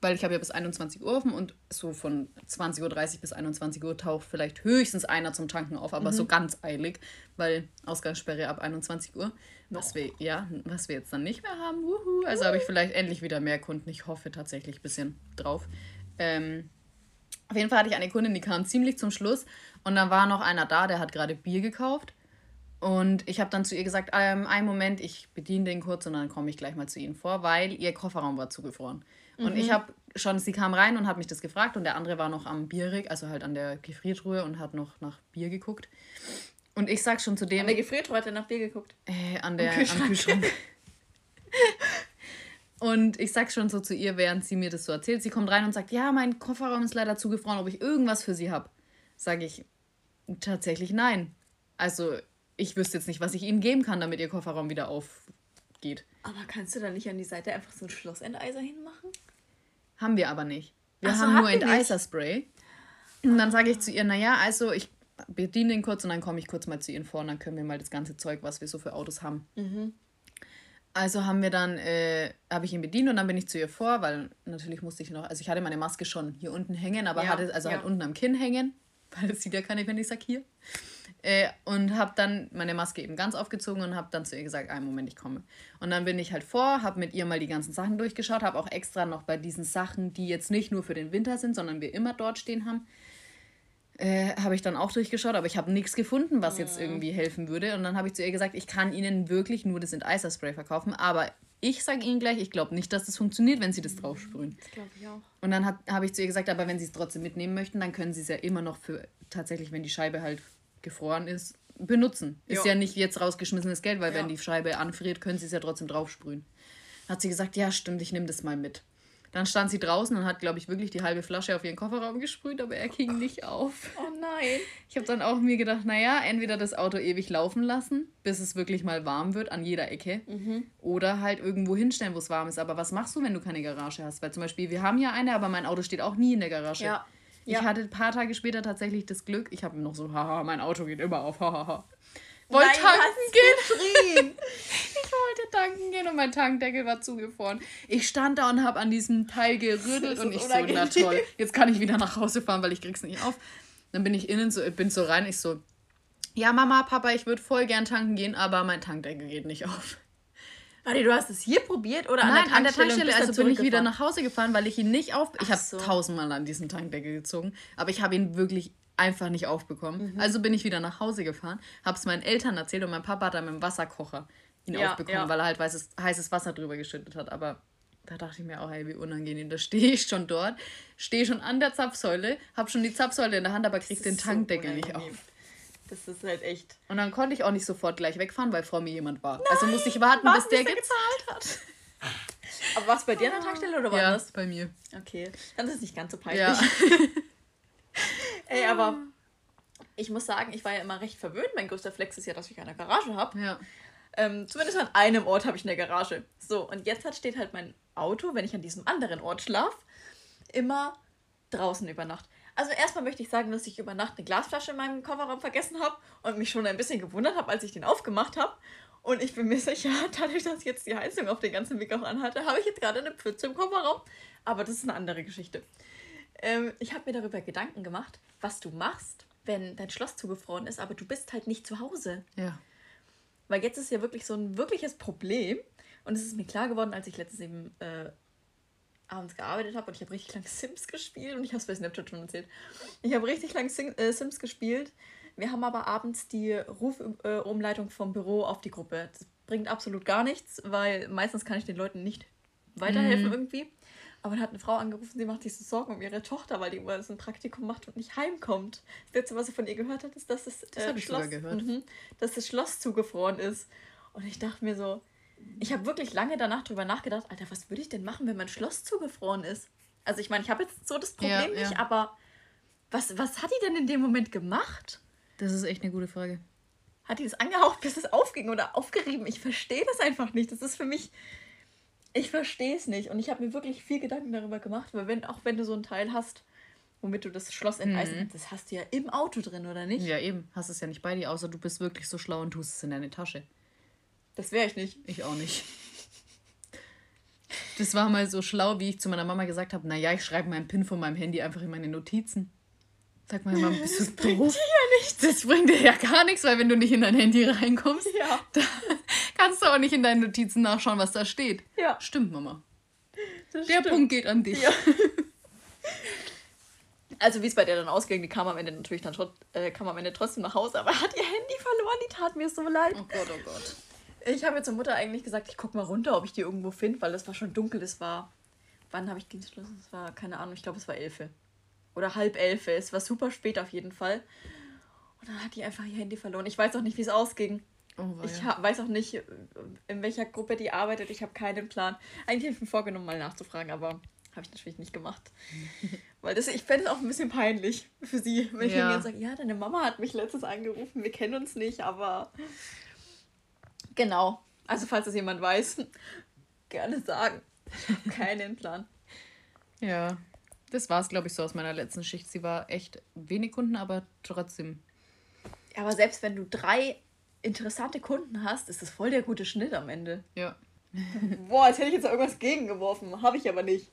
Weil ich habe ja bis 21 Uhr offen und so von 20.30 Uhr bis 21 Uhr taucht vielleicht höchstens einer zum Tanken auf, aber mhm. so ganz eilig, weil Ausgangssperre ab 21 Uhr. Was wir, ja, was wir jetzt dann nicht mehr haben. Wuhu. Also habe ich vielleicht endlich wieder mehr Kunden. Ich hoffe tatsächlich ein bisschen drauf. Ähm, auf jeden Fall hatte ich eine Kundin, die kam ziemlich zum Schluss. Und dann war noch einer da, der hat gerade Bier gekauft. Und ich habe dann zu ihr gesagt, ähm, einen Moment, ich bediene den kurz und dann komme ich gleich mal zu Ihnen vor, weil ihr Kofferraum war zugefroren. Mhm. Und ich mhm. habe schon, sie kam rein und hat mich das gefragt und der andere war noch am Bierrig, also halt an der Gefriertruhe und hat noch nach Bier geguckt. Und ich sag schon zu dem. An der Gefriertruhe hat er nach Bier geguckt. Äh, an der, am Kühlschrank. Am Kühlschrank. *laughs* und ich sag schon so zu ihr, während sie mir das so erzählt. Sie kommt rein und sagt: Ja, mein Kofferraum ist leider zugefroren, ob ich irgendwas für sie habe. Sage ich: Tatsächlich nein. Also, ich wüsste jetzt nicht, was ich ihnen geben kann, damit ihr Kofferraum wieder auf geht. Aber kannst du da nicht an die Seite einfach so ein Schlossenteiser hinmachen? Haben wir aber nicht. Wir so, haben nur? Enteiser-Spray. Und dann sage ich zu ihr, naja, also ich bediene den kurz und dann komme ich kurz mal zu Ihnen vor und dann können wir mal das ganze Zeug, was wir so für Autos haben. Also haben wir dann, äh, habe ich ihn bedient und dann bin ich zu ihr vor, weil natürlich musste ich noch, also ich hatte meine Maske schon hier unten hängen, aber Ja, hatte, also ja. halt unten am Kinn hängen, *laughs* weil das sieht ja keiner, wenn ich sag hier. Äh, und habe dann meine Maske eben ganz aufgezogen und habe dann zu ihr gesagt, einen Moment, ich komme. Und dann bin ich halt vor, habe mit ihr mal die ganzen Sachen durchgeschaut, habe auch extra noch bei diesen Sachen, die jetzt nicht nur für den Winter sind, sondern wir immer dort stehen haben, äh, habe ich dann auch durchgeschaut, aber ich habe nichts gefunden, was jetzt irgendwie helfen würde. Und dann habe ich zu ihr gesagt, ich kann Ihnen wirklich nur das Enteiser-Spray verkaufen, aber ich sage Ihnen gleich, ich glaube nicht, dass das funktioniert, wenn Sie das draufsprühen. Das glaube ich auch. Und dann habe ich zu ihr gesagt, aber wenn Sie es trotzdem mitnehmen möchten, dann können Sie es ja immer noch für tatsächlich, wenn die Scheibe halt gefroren ist, benutzen. Ist Ja. ja nicht jetzt rausgeschmissenes Geld, weil Ja. wenn die Scheibe anfriert, können Sie es ja trotzdem draufsprühen. Hat sie gesagt, ja stimmt, ich nehme das mal mit. Dann stand sie draußen und hat, glaube ich, wirklich die halbe Flasche auf ihren Kofferraum gesprüht, aber er ging nicht auf. Oh nein. Ich habe dann auch mir gedacht, naja, entweder das Auto ewig laufen lassen, bis es wirklich mal warm wird an jeder Ecke, Mhm. oder halt irgendwo hinstellen, wo es warm ist. Aber was machst du, wenn du keine Garage hast? Weil zum Beispiel, wir haben ja eine, aber mein Auto steht auch nie in der Garage. Ja. Ich Ja. hatte ein paar Tage später tatsächlich das Glück, ich habe noch so, haha, mein Auto geht immer auf, hahaha. Wollte Nein, tanken gehen. *laughs* Ich wollte tanken gehen und mein Tankdeckel war zugefroren. Ich stand da und habe an diesem Teil gerüttelt und ich so, na unangenehm. toll, jetzt kann ich wieder nach Hause fahren, weil ich krieg's nicht auf. Dann bin ich innen so, bin so rein, ich so, ja Mama, Papa, ich würde voll gern tanken gehen, aber mein Tankdeckel geht nicht auf. Warte, du hast es hier probiert oder Nein, an der Tankstelle? und Tankstelle, bist dann also bin ich wieder nach Hause gefahren, weil ich ihn nicht auf... Ich habe so. tausendmal an diesen Tankdeckel gezogen, aber ich habe ihn wirklich einfach nicht aufbekommen. Mhm. Also bin ich wieder nach Hause gefahren, habe es meinen Eltern erzählt und mein Papa hat dann mit dem Wasserkocher ihn Ja, aufbekommen, ja. weil er halt weißes, heißes Wasser drüber geschüttet hat. Aber da dachte ich mir auch, hey, wie unangenehm. Da stehe ich schon dort, stehe schon an der Zapfsäule, habe schon die Zapfsäule in der Hand, aber krieg Das den ist so Tankdeckel nicht auf. Das ist halt echt. Und dann konnte ich auch nicht sofort gleich wegfahren, weil vor mir jemand war. also musste ich warten, warten, bis der bis der gezahlt hat. Aber war es bei dir an der Tankstelle oder war Ja, das? bei mir. Okay, dann ist es nicht ganz so peinlich. Ja. *laughs* Ey, aber ich muss sagen, ich war ja immer recht verwöhnt. Mein größter Flex ist ja, dass ich eine Garage habe. ja. Ähm, zumindest an einem Ort habe ich eine Garage. So, und jetzt hat, steht halt mein Auto, wenn ich an diesem anderen Ort schlafe, immer draußen über Nacht. Also erstmal möchte ich sagen, dass ich über Nacht eine Glasflasche in meinem Kofferraum vergessen habe und mich schon ein bisschen gewundert habe, als ich den aufgemacht habe. Und ich bin mir *laughs* sicher, dadurch, dass ich jetzt die Heizung auf den ganzen Weg auch anhatte, habe ich jetzt gerade eine Pfütze im Kofferraum. Aber das ist eine andere Geschichte. Ähm, ich habe mir darüber Gedanken gemacht, was du machst, wenn dein Schloss zugefroren ist, aber du bist halt nicht zu Hause. Ja. Weil jetzt ist ja wirklich so ein wirkliches Problem. Und es ist mir klar geworden, als ich letztens eben äh, abends gearbeitet habe und ich habe richtig lang Sims gespielt und ich habe es bei Snapchat schon erzählt. Ich habe richtig lang Sing äh, Sims gespielt. Wir haben aber abends die Rufumleitung vom Büro auf die Gruppe. Das bringt absolut gar nichts, weil meistens kann ich den Leuten nicht weiterhelfen irgendwie. Aber dann hat eine Frau angerufen, sie macht sich so Sorgen um ihre Tochter, weil die wohl ein Praktikum macht und nicht heimkommt. Das letzte, was sie von ihr gehört hat, ist, dass das, Das äh, ich Schloss, gehört. Mhm, dass das Schloss zugefroren ist. Und ich dachte mir so, ich habe wirklich lange danach drüber nachgedacht, Alter, was würde ich denn machen, wenn mein Schloss zugefroren ist? Also ich meine, ich habe jetzt so das Problem Ja, nicht, ja. aber was, was hat die denn in dem Moment gemacht? Das ist echt eine gute Frage. Hat die das angehaucht, bis es aufging oder aufgerieben? Ich verstehe das einfach nicht. Das ist für mich, ich verstehe es nicht. Und ich habe mir wirklich viel Gedanken darüber gemacht, weil wenn, auch wenn du so ein Teil hast, womit du das Schloss enteisen kannst, das hast du ja im Auto drin, oder nicht? Ja, eben. Hast es ja nicht bei dir, außer du bist wirklich so schlau und tust es in deine Tasche. Das wäre ich nicht. Ich auch nicht. Das war mal so schlau, wie ich zu meiner Mama gesagt habe, naja, ich schreibe meinen PIN von meinem Handy einfach in meine Notizen. Sag mal, Mama, bist du doof? Ja, nichts. Das bringt dir ja gar nichts, weil wenn du nicht in dein Handy reinkommst, Ja. kannst du auch nicht in deinen Notizen nachschauen, was da steht. Ja, Stimmt, Mama. das Der stimmt. Punkt geht an dich. Ja. *laughs* Also wie es bei der dann ausging, die kam am Ende natürlich dann äh, kam am Ende trotzdem nach Hause, aber hat ihr Handy verloren, die tat mir so leid. Oh Gott, oh Gott. Ich habe jetzt zur Mutter eigentlich gesagt, ich guck mal runter, ob ich die irgendwo finde, weil es war schon dunkel, es war. Wann habe ich Dienstschluss? Es war, keine Ahnung, ich glaube, es war elfe. Oder halb elfe. Es war super spät auf jeden Fall. Und dann hat die einfach ihr Handy verloren. Ich weiß auch nicht, wie es ausging. Oh, Ich weiß auch nicht, in welcher Gruppe die arbeitet. Ich habe keinen Plan. Eigentlich habe ich mir vorgenommen, mal nachzufragen, aber habe ich natürlich nicht gemacht. *laughs* Weil das, ich fände es auch ein bisschen peinlich für sie, wenn ich Ja. hingehe und sage, ja, deine Mama hat mich letztens angerufen, wir kennen uns nicht, aber genau. Also, falls das jemand weiß, *laughs* gerne sagen. Ich habe keinen Plan. Ja, das war es, glaube ich, so aus meiner letzten Schicht. Sie war echt wenig Kunden, aber trotzdem. Aber selbst wenn du drei interessante Kunden hast, ist das voll der gute Schnitt am Ende. Ja. *laughs* Boah, als hätte ich jetzt irgendwas gegengeworfen. Habe ich aber nicht.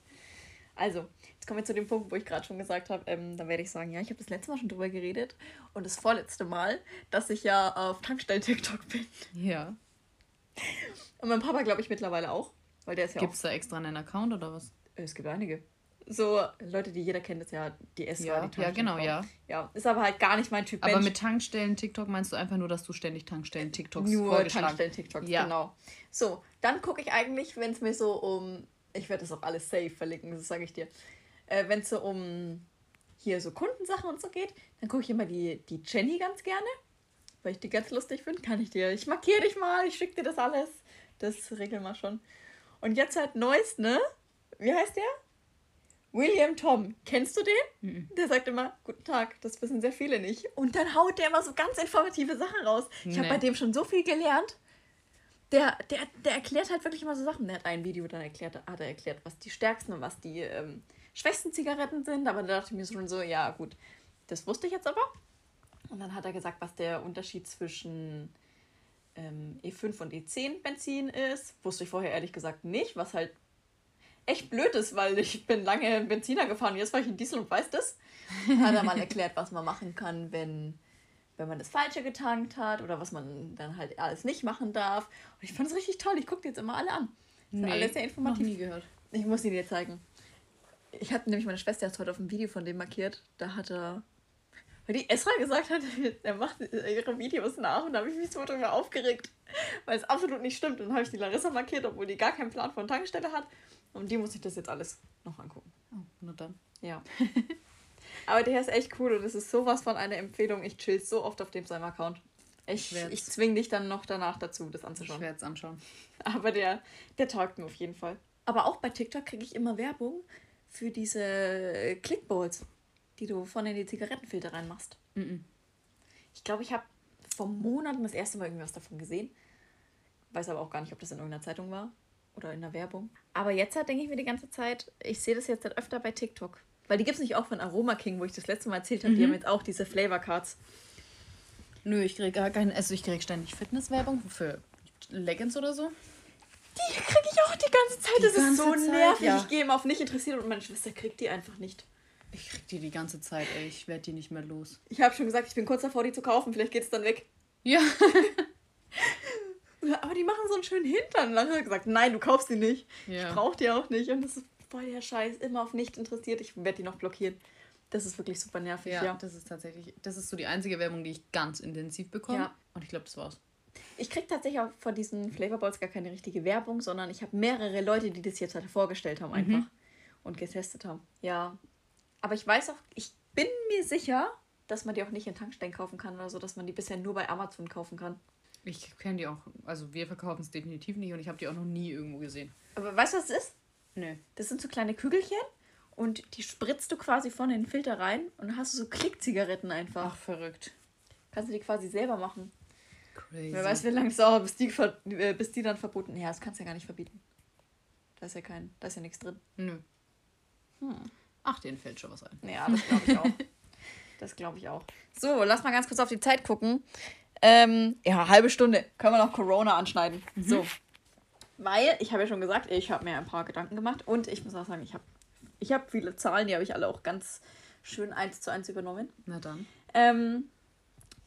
Also, jetzt kommen wir zu dem Punkt, wo ich gerade schon gesagt habe, ähm, da werde ich sagen, ja, ich habe das letzte Mal schon drüber geredet und das vorletzte Mal, dass ich ja auf Tankstellen-TikTok bin. Ja. Und mein Papa, glaube ich, mittlerweile auch, weil der ist ja Gibt es da extra einen Account oder was? auch... Es gibt einige. So Leute, die jeder kennt, ist ja die SWA, Ja, die ja, genau, ja. Ja, ist aber halt gar nicht mein Typ Aber Mensch. mit Tankstellen-TikTok meinst du einfach nur, dass du ständig Tankstellen-TikToks Nur vorgeschlagen Tankstellen-TikToks, Ja. genau. So, dann gucke ich eigentlich, wenn es mir so um, ich werde das auch alles safe verlinken, das sage ich dir, äh, wenn es so um hier so Kundensachen und so geht, dann gucke ich immer die, die Jenny ganz gerne, weil ich die ganz lustig finde. Kann ich dir, ich markiere dich mal, ich schicke dir das alles. Das regeln wir schon. Und jetzt halt neuest, ne? Wie heißt der? William Tom. Kennst du den? Der sagt immer, guten Tag, das wissen sehr viele nicht. Und dann haut der immer so ganz informative Sachen raus. Ich habe Nee. bei dem schon so viel gelernt. Der, der, der erklärt halt wirklich immer so Sachen. Der hat ein Video dann erklärt, hat er erklärt, was die stärksten und was die ähm, schwächsten Zigaretten sind. Aber da dachte ich mir schon so, ja gut, das wusste ich jetzt aber. Und dann hat er gesagt, was der Unterschied zwischen ähm, E5 und E10 Benzin ist. Wusste ich vorher ehrlich gesagt nicht, was halt echt blöd ist, weil ich bin lange in Benziner gefahren jetzt fahre ich in Diesel und weiß das. Hat er mal erklärt, was man machen kann, wenn, wenn man das Falsche getankt hat oder was man dann halt alles nicht machen darf. Und ich fand es richtig toll. Ich gucke jetzt immer alle an. Das ist alles sehr noch informativ. nie gehört. Ich muss sie dir zeigen. Ich hatte nämlich meine Schwester erst heute auf ein Video von dem markiert. Da hat er. Weil die Esra gesagt hat, *laughs* er macht ihre Videos nach und da habe ich mich so drüber aufgeregt. Weil es absolut nicht stimmt. Und dann habe ich die Larissa markiert, obwohl die gar keinen Plan von Tankstelle hat. Und die muss ich das jetzt alles noch angucken. Oh, na dann. Ja. *laughs* Aber der ist echt cool und es ist sowas von einer Empfehlung. Ich chill so oft auf dem seinem Account. Ich, Ich ich zwing dich dann noch danach dazu, das Ich anzuschauen. werde es anschauen. *laughs* Aber der, der taugt mir auf jeden Fall. Aber auch bei TikTok kriege ich immer Werbung für diese Clickballs, die du vorne in die Zigarettenfilter reinmachst. Mhm. Ich glaube, ich habe vor Monaten das erste Mal irgendwas davon gesehen. Weiß aber auch gar nicht, ob das in irgendeiner Zeitung war oder in der Werbung. Aber jetzt halt denke ich mir die ganze Zeit, ich sehe das jetzt halt öfter bei TikTok. Weil die gibt es nicht auch von Aroma King, wo ich das letzte Mal erzählt habe. Die haben jetzt auch diese Flavor Cards. Nö, ich kriege gar keinen. Also, ich kriege ständig Fitnesswerbung für Leggings oder so. Die kriege ich auch die ganze Zeit. Die das ist ganze so Zeit, nervig. ja. Ich gehe immer auf nicht interessiert und meine Schwester kriegt die einfach nicht. Ich krieg die die ganze Zeit, ey. Ich werde die nicht mehr los. Ich habe schon gesagt, ich bin kurz davor, die zu kaufen. Vielleicht geht es dann weg. Ja. *laughs* Aber die machen so einen schönen Hintern. Dann hat er gesagt, nein, du kaufst die nicht. Ja. Ich brauche die auch nicht. Und das ist voll der Scheiß. Immer auf nicht interessiert. Ich werde die noch blockieren. Das ist wirklich super nervig, Ja, ja. das ist tatsächlich. Das ist so die einzige Werbung, die ich ganz intensiv bekomme. Ja. Und ich glaube, das war's. Ich kriege tatsächlich auch von diesen Flavorballs gar keine richtige Werbung, sondern ich habe mehrere Leute, die das jetzt halt vorgestellt haben einfach und getestet haben. Ja. Aber ich weiß auch, ich bin mir sicher, dass man die auch nicht in Tankstellen kaufen kann oder so, dass man die bisher nur bei Amazon kaufen kann. Ich kenne die auch. Also, wir verkaufen es definitiv nicht und ich habe die auch noch nie irgendwo gesehen. Aber weißt du, was es ist? Nö. Das sind so kleine Kügelchen und die spritzt du quasi vorne in den Filter rein und dann hast du so Klickzigaretten einfach. Ach, verrückt. Kannst du die quasi selber machen. Crazy. Wer weiß, wie lange es dauert, bis die, äh, bis die dann verboten Ja, das kannst du ja gar nicht verbieten. Da ist ja kein, da ist ja nichts drin. Nö. Hm. Ach, denen fällt schon was ein. Ja, das glaube ich auch. *laughs* das glaube ich auch. So, lass mal ganz kurz auf die Zeit gucken. Ähm, ja, halbe Stunde. Können wir noch Corona anschneiden. So. Weil, ich habe ja schon gesagt, ich habe mir ein paar Gedanken gemacht und ich muss auch sagen, ich habe ich hab viele Zahlen, die habe ich alle auch ganz schön eins zu eins übernommen. Na dann. Ähm,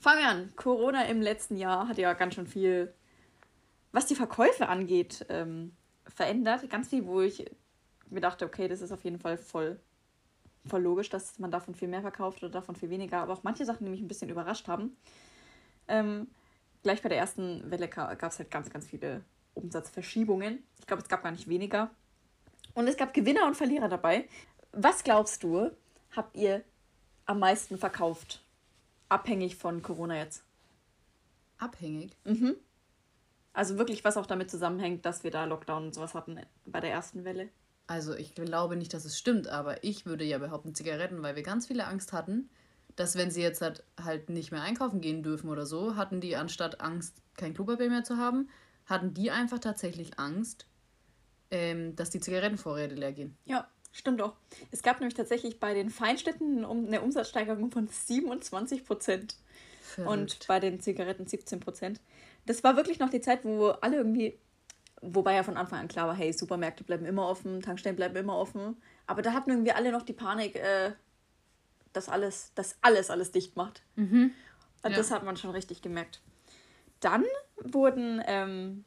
fangen wir an. Corona im letzten Jahr hat ja ganz schön viel, was die Verkäufe angeht, ähm, verändert. Ganz viel, wo ich mir dachte, okay, das ist auf jeden Fall voll, voll logisch, dass man davon viel mehr verkauft oder davon viel weniger. Aber auch manche Sachen, die mich ein bisschen überrascht haben. Ähm, gleich bei der ersten Welle gab es halt ganz, ganz viele Umsatzverschiebungen. Ich glaube, es gab gar nicht weniger. Und es gab Gewinner und Verlierer dabei. Was glaubst du, habt ihr am meisten verkauft? Abhängig von Corona jetzt. Abhängig. Mhm. Also wirklich, was auch damit zusammenhängt, dass wir da Lockdown und sowas hatten bei der ersten Welle. Also ich glaube nicht, dass es stimmt, aber ich würde ja behaupten Zigaretten, weil wir ganz viele Angst hatten, dass wenn sie jetzt halt, halt nicht mehr einkaufen gehen dürfen oder so, hatten die anstatt Angst, kein Klopapier mehr zu haben, hatten die einfach tatsächlich Angst, ähm, dass die Zigarettenvorräte leer gehen. Ja, stimmt auch. Es gab nämlich tatsächlich bei den Feinschnitten um eine Umsatzsteigerung von 27 Prozent und bei den Zigaretten 17 Prozent. Das war wirklich noch die Zeit, wo alle irgendwie, wobei ja von Anfang an klar war, hey, Supermärkte bleiben immer offen, Tankstellen bleiben immer offen. Aber da hatten irgendwie alle noch die Panik, äh, dass alles, dass alles, alles dicht macht. Mhm. Und Ja. Das hat man schon richtig gemerkt. Dann wurden ähm,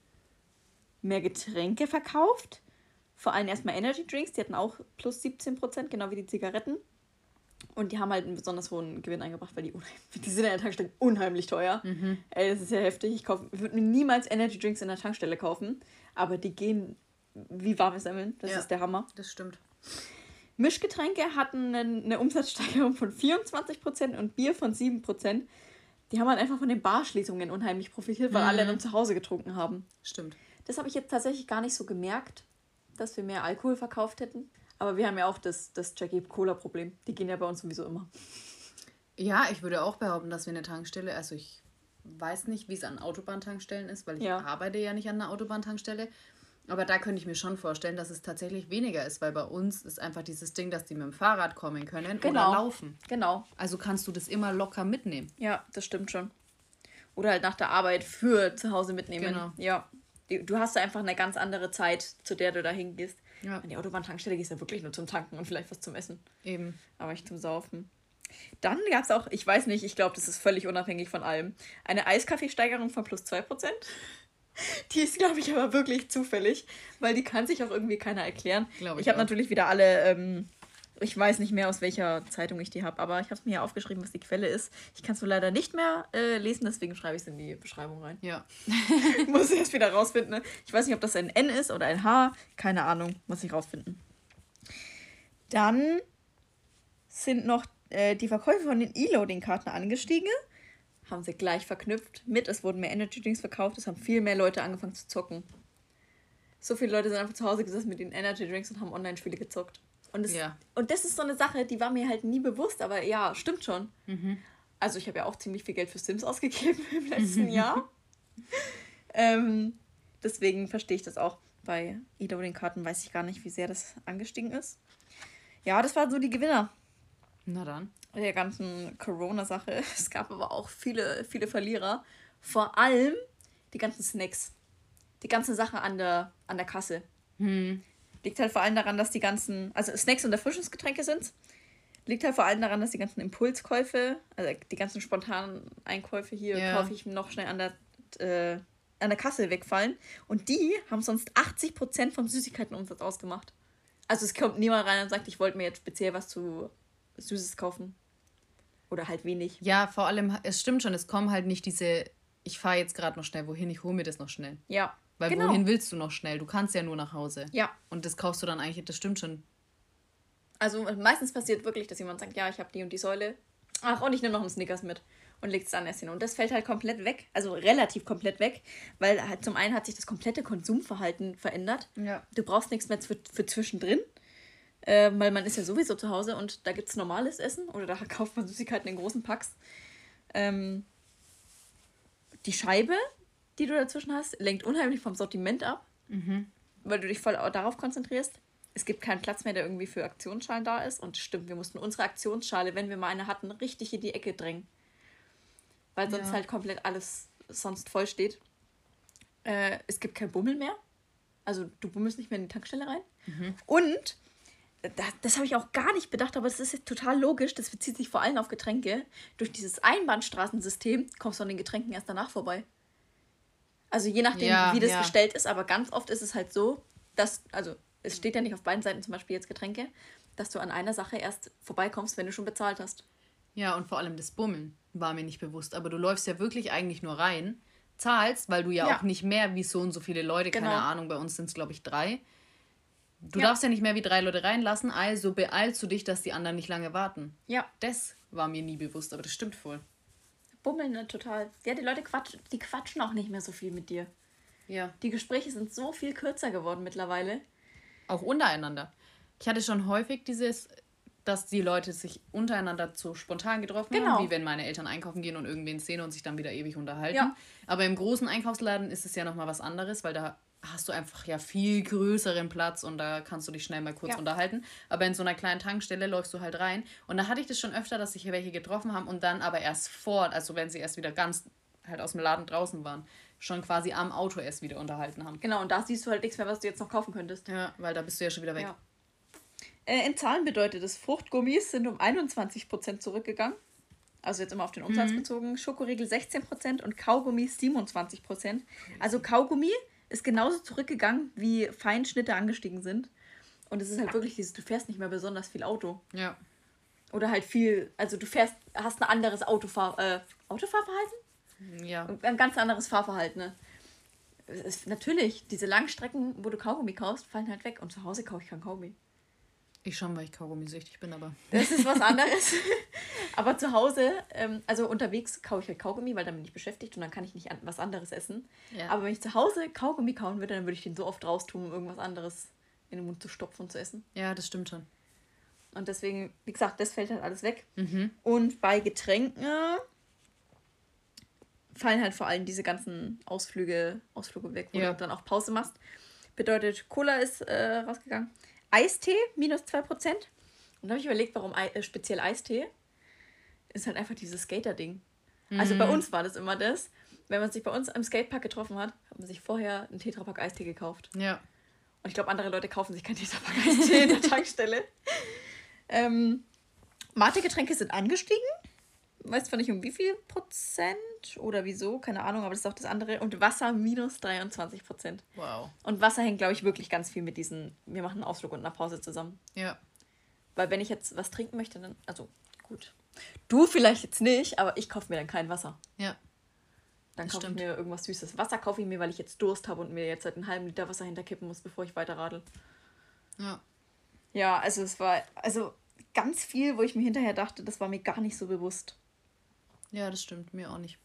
mehr Getränke verkauft. Vor allem erstmal Energy Drinks, die hatten auch plus 17 Prozent, genau wie die Zigaretten. Und die haben halt einen besonders hohen Gewinn eingebracht, weil die, *laughs* die sind in der Tankstelle unheimlich teuer. Ey, das ist ja heftig. Ich kauf- würde mir niemals Energy Drinks in der Tankstelle kaufen, aber die gehen wie warme Semmeln. Das Ja. ist der Hammer. Das stimmt. Mischgetränke hatten eine, Umsatzsteigerung von 24% und Bier von 7%. Die haben halt einfach von den Barschließungen unheimlich profitiert, weil alle dann zu Hause getrunken haben. Stimmt. Das habe ich jetzt tatsächlich gar nicht so gemerkt, dass wir mehr Alkohol verkauft hätten. Aber wir haben ja auch das, das Jackie Cola-Problem. Die gehen ja bei uns sowieso immer. Ja, ich würde auch behaupten, dass wir eine Tankstelle, also ich weiß nicht, wie es an Autobahntankstellen ist, weil ich Ja. arbeite ja nicht an einer Autobahntankstelle. Aber da könnte ich mir schon vorstellen, dass es tatsächlich weniger ist, weil bei uns ist einfach dieses Ding, dass die mit dem Fahrrad kommen können Genau. oder laufen. Genau. Also kannst du das immer locker mitnehmen. Ja, das stimmt schon. Oder halt nach der Arbeit für zu Hause mitnehmen. Genau. Ja. Du hast da einfach eine ganz andere Zeit, zu der du da hingehst. Ja. An die Autobahntankstelle gehst du ja wirklich nur zum Tanken und vielleicht was zum Essen. Eben. aber nicht zum Saufen. Dann gab es auch, ich weiß nicht, ich glaube, das ist völlig unabhängig von allem, eine Eiskaffeesteigerung von plus 2%. Die ist, glaube ich, aber wirklich zufällig, weil die kann sich auch irgendwie keiner erklären. Glaub ich ich habe natürlich wieder alle, ähm, ich weiß nicht mehr, aus welcher Zeitung ich die habe, aber ich habe es mir hier aufgeschrieben, was die Quelle ist. Ich kann es nur leider nicht mehr äh, lesen, deswegen schreibe ich es in die Beschreibung rein. Ja. *laughs* Ich muss erst wieder rausfinden. Ne? Ich weiß nicht, ob das ein N ist oder ein H. Keine Ahnung. Muss ich rausfinden. Dann sind noch äh, die Verkäufe von den E-Loading-Karten angestiegen. Haben sie gleich verknüpft mit, es wurden mehr Energy Drinks verkauft, es haben viel mehr Leute angefangen zu zocken. So viele Leute sind einfach zu Hause gesessen mit den Energy Drinks und haben Online-Spiele gezockt. Und das, Ja. und das ist so eine Sache, die war mir halt nie bewusst, aber ja, stimmt schon. Also ich habe ja auch ziemlich viel Geld für Sims ausgegeben *laughs* im letzten Jahr. Ähm, deswegen verstehe ich das auch. Bei E-Loading-Karten weiß ich gar nicht, wie sehr das angestiegen ist. Ja, das waren so die Gewinner Na dann. der ganzen Corona-Sache. *laughs* Es gab aber auch viele, viele Verlierer. Vor allem die ganzen Snacks. Die ganze Sache an der, an der Kasse. Hm. Liegt halt vor allem daran, dass die ganzen, also Snacks und Erfrischungsgetränke sind. Liegt halt vor allem daran, dass die ganzen Impulskäufe, also die ganzen spontanen Einkäufe hier, Ja. kaufe ich noch schnell an der, äh, an der Kasse wegfallen. Und die haben sonst 80% vom Süßigkeitenumsatz ausgemacht. Also es kommt niemand rein und sagt, ich wollte mir jetzt speziell was zu Süßes kaufen. Oder halt wenig. Ja, vor allem, es stimmt schon, es kommen halt nicht diese, ich fahre jetzt gerade noch schnell wohin, ich hole mir das noch schnell. Ja. Weil genau. wohin willst du noch schnell? Du kannst ja nur nach Hause. Ja. Und das kaufst du dann eigentlich, das stimmt schon. Also meistens passiert wirklich, dass jemand sagt, ja, ich habe die und die Säule. Ach, und ich nehme noch einen Snickers mit und legt es dann erst hin. Und das fällt halt komplett weg, also relativ komplett weg, weil halt zum einen hat sich das komplette Konsumverhalten verändert. Ja. Du brauchst nichts mehr für, für zwischendrin, äh, weil man ist ja sowieso zu Hause und da gibt es normales Essen oder da *laughs* kauft man Süßigkeiten in großen Packs. Ähm, die Scheibe, die du dazwischen hast, lenkt unheimlich vom Sortiment ab, weil du dich voll darauf konzentrierst. Es gibt keinen Platz mehr, der irgendwie für Aktionsschalen da ist. Und stimmt, wir mussten unsere Aktionsschale, wenn wir mal eine hatten, richtig in die Ecke drängen. Weil sonst Ja. halt komplett alles sonst voll steht. Äh, es gibt kein Bummel mehr. Also du bummelst nicht mehr in die Tankstelle rein. Und das, das habe ich auch gar nicht bedacht, aber das ist jetzt total logisch. Das bezieht sich vor allem auf Getränke. Durch dieses Einbahnstraßensystem kommst du an den Getränken erst danach vorbei. Also je nachdem, Ja, wie das ja. gestellt ist, aber ganz oft ist es halt so, dass, also es steht ja nicht auf beiden Seiten zum Beispiel jetzt Getränke, dass du an einer Sache erst vorbeikommst, wenn du schon bezahlt hast. Ja, und vor allem das Bummeln war mir nicht bewusst. Aber du läufst ja wirklich eigentlich nur rein, zahlst, weil du ja, Ja. auch nicht mehr wie so und so viele Leute, Genau. keine Ahnung, bei uns sind es, glaube ich, drei. Du Ja. darfst ja nicht mehr wie drei Leute reinlassen, also beeilst du dich, dass die anderen nicht lange warten. Ja, Das war mir nie bewusst, aber das stimmt voll. bummeln ne, total. Ja, die Leute quatschen, die quatschen auch nicht mehr so viel mit dir. Ja. Die Gespräche sind so viel kürzer geworden mittlerweile. Auch untereinander. Ich hatte schon häufig dieses dass die Leute sich untereinander so spontan getroffen Genau. haben, wie wenn meine Eltern einkaufen gehen und irgendwen sehen und sich dann wieder ewig unterhalten. Ja. Aber im großen Einkaufsladen ist es ja nochmal was anderes, weil da hast du einfach ja viel größeren Platz und da kannst du dich schnell mal kurz Ja. unterhalten. Aber in so einer kleinen Tankstelle läufst du halt rein. Und da hatte ich das schon öfter, dass sich hier welche getroffen haben und dann aber erst fort, also wenn sie erst wieder ganz halt aus dem Laden draußen waren, schon quasi am Auto erst wieder unterhalten haben. Genau, und da siehst du halt nichts mehr, was du jetzt noch kaufen könntest. Ja, weil da bist du ja schon wieder weg. Ja. Äh, in Zahlen bedeutet es, Fruchtgummis sind um 21% zurückgegangen. Also jetzt immer auf den Umsatz Mhm. bezogen. Schokoriegel 16% und Kaugummis 27%. Also Kaugummi ist genauso zurückgegangen, wie Feinschnitte angestiegen sind. Und es ist halt wirklich dieses, du fährst nicht mehr besonders viel Auto. Ja. Oder halt viel, also du fährst, hast ein anderes Autofahr, äh, Autofahrverhalten? Ja. Ein ganz anderes Fahrverhalten. Ne? Es ist, natürlich, diese Langstrecken, wo du Kaugummi kaufst, fallen halt weg. Und zu Hause kaufe ich kein Kaugummi. Ich schon, weil ich Kaugummi-süchtig bin, aber. Das ist was *laughs* anderes. Aber zu Hause, ähm, also unterwegs kaufe ich halt Kaugummi, weil dann bin ich beschäftigt und dann kann ich nicht an, was anderes essen. Ja. Aber wenn ich zu Hause Kaugummi kauen würde, dann würde ich den so oft raustun, um irgendwas anderes in den Mund zu stopfen und zu essen. Ja, das stimmt schon. Und deswegen, wie gesagt, das fällt halt alles weg. Mhm. Und bei Getränken fallen halt vor allem diese ganzen Ausflüge, Ausflüge weg, wo Ja. du dann auch Pause machst. Bedeutet, Cola ist äh, rausgegangen. Eistee, minus 2%. Und da habe ich überlegt, warum äh, speziell Eistee. Ist halt einfach dieses Skater-Ding. Also bei uns war das immer das. Wenn man sich bei uns im Skatepark getroffen hat, hat man sich vorher einen Tetrapack Eistee gekauft. Ja. Und ich glaube, andere Leute kaufen sich keinen Tetrapack Eistee in der *laughs* Tankstelle. Ähm, Mate-Getränke sind angestiegen. Weiß zwar nicht um wie viel Prozent oder wieso, keine Ahnung, aber das ist auch das andere. Und Wasser minus 23 Prozent. Wow. Und Wasser hängt, glaube ich, wirklich ganz viel mit diesen, wir machen einen Ausflug und eine Pause zusammen. Ja. Weil wenn ich jetzt was trinken möchte, dann, also gut. Du vielleicht jetzt nicht, aber ich kaufe mir dann kein Wasser. Ja. Dann kaufe ich mir irgendwas Süßes. Wasser kaufe ich mir, weil ich jetzt Durst habe und mir jetzt halt einen halben Liter Wasser hinterkippen muss, bevor ich weiter radel. Ja. Ja, also es war also ganz viel, wo ich mir hinterher dachte, das war mir gar nicht so bewusst. Ja, das stimmt. Mir auch nicht.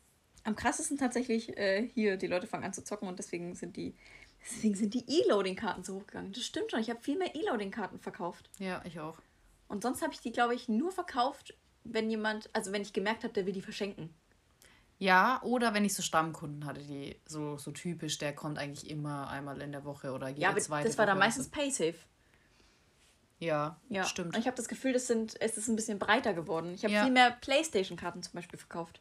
Am krassesten tatsächlich äh, hier, die Leute fangen an zu zocken und deswegen sind die deswegen sind die E-Loading-Karten so hochgegangen. Das stimmt schon, ich habe viel mehr E-Loading-Karten verkauft. Ja, ich auch. Und sonst habe ich die, glaube ich, nur verkauft, wenn jemand, also wenn ich gemerkt habe, der will die verschenken. Ja, oder wenn ich so Stammkunden hatte, die so, so typisch, der kommt eigentlich immer einmal in der Woche oder jede Ja, aber zweite das war dann meistens Paysafe. Ja, Ja, stimmt. Und ich habe das Gefühl, das sind, es ist ein bisschen breiter geworden. Ich habe Ja. viel mehr Playstation-Karten zum Beispiel verkauft.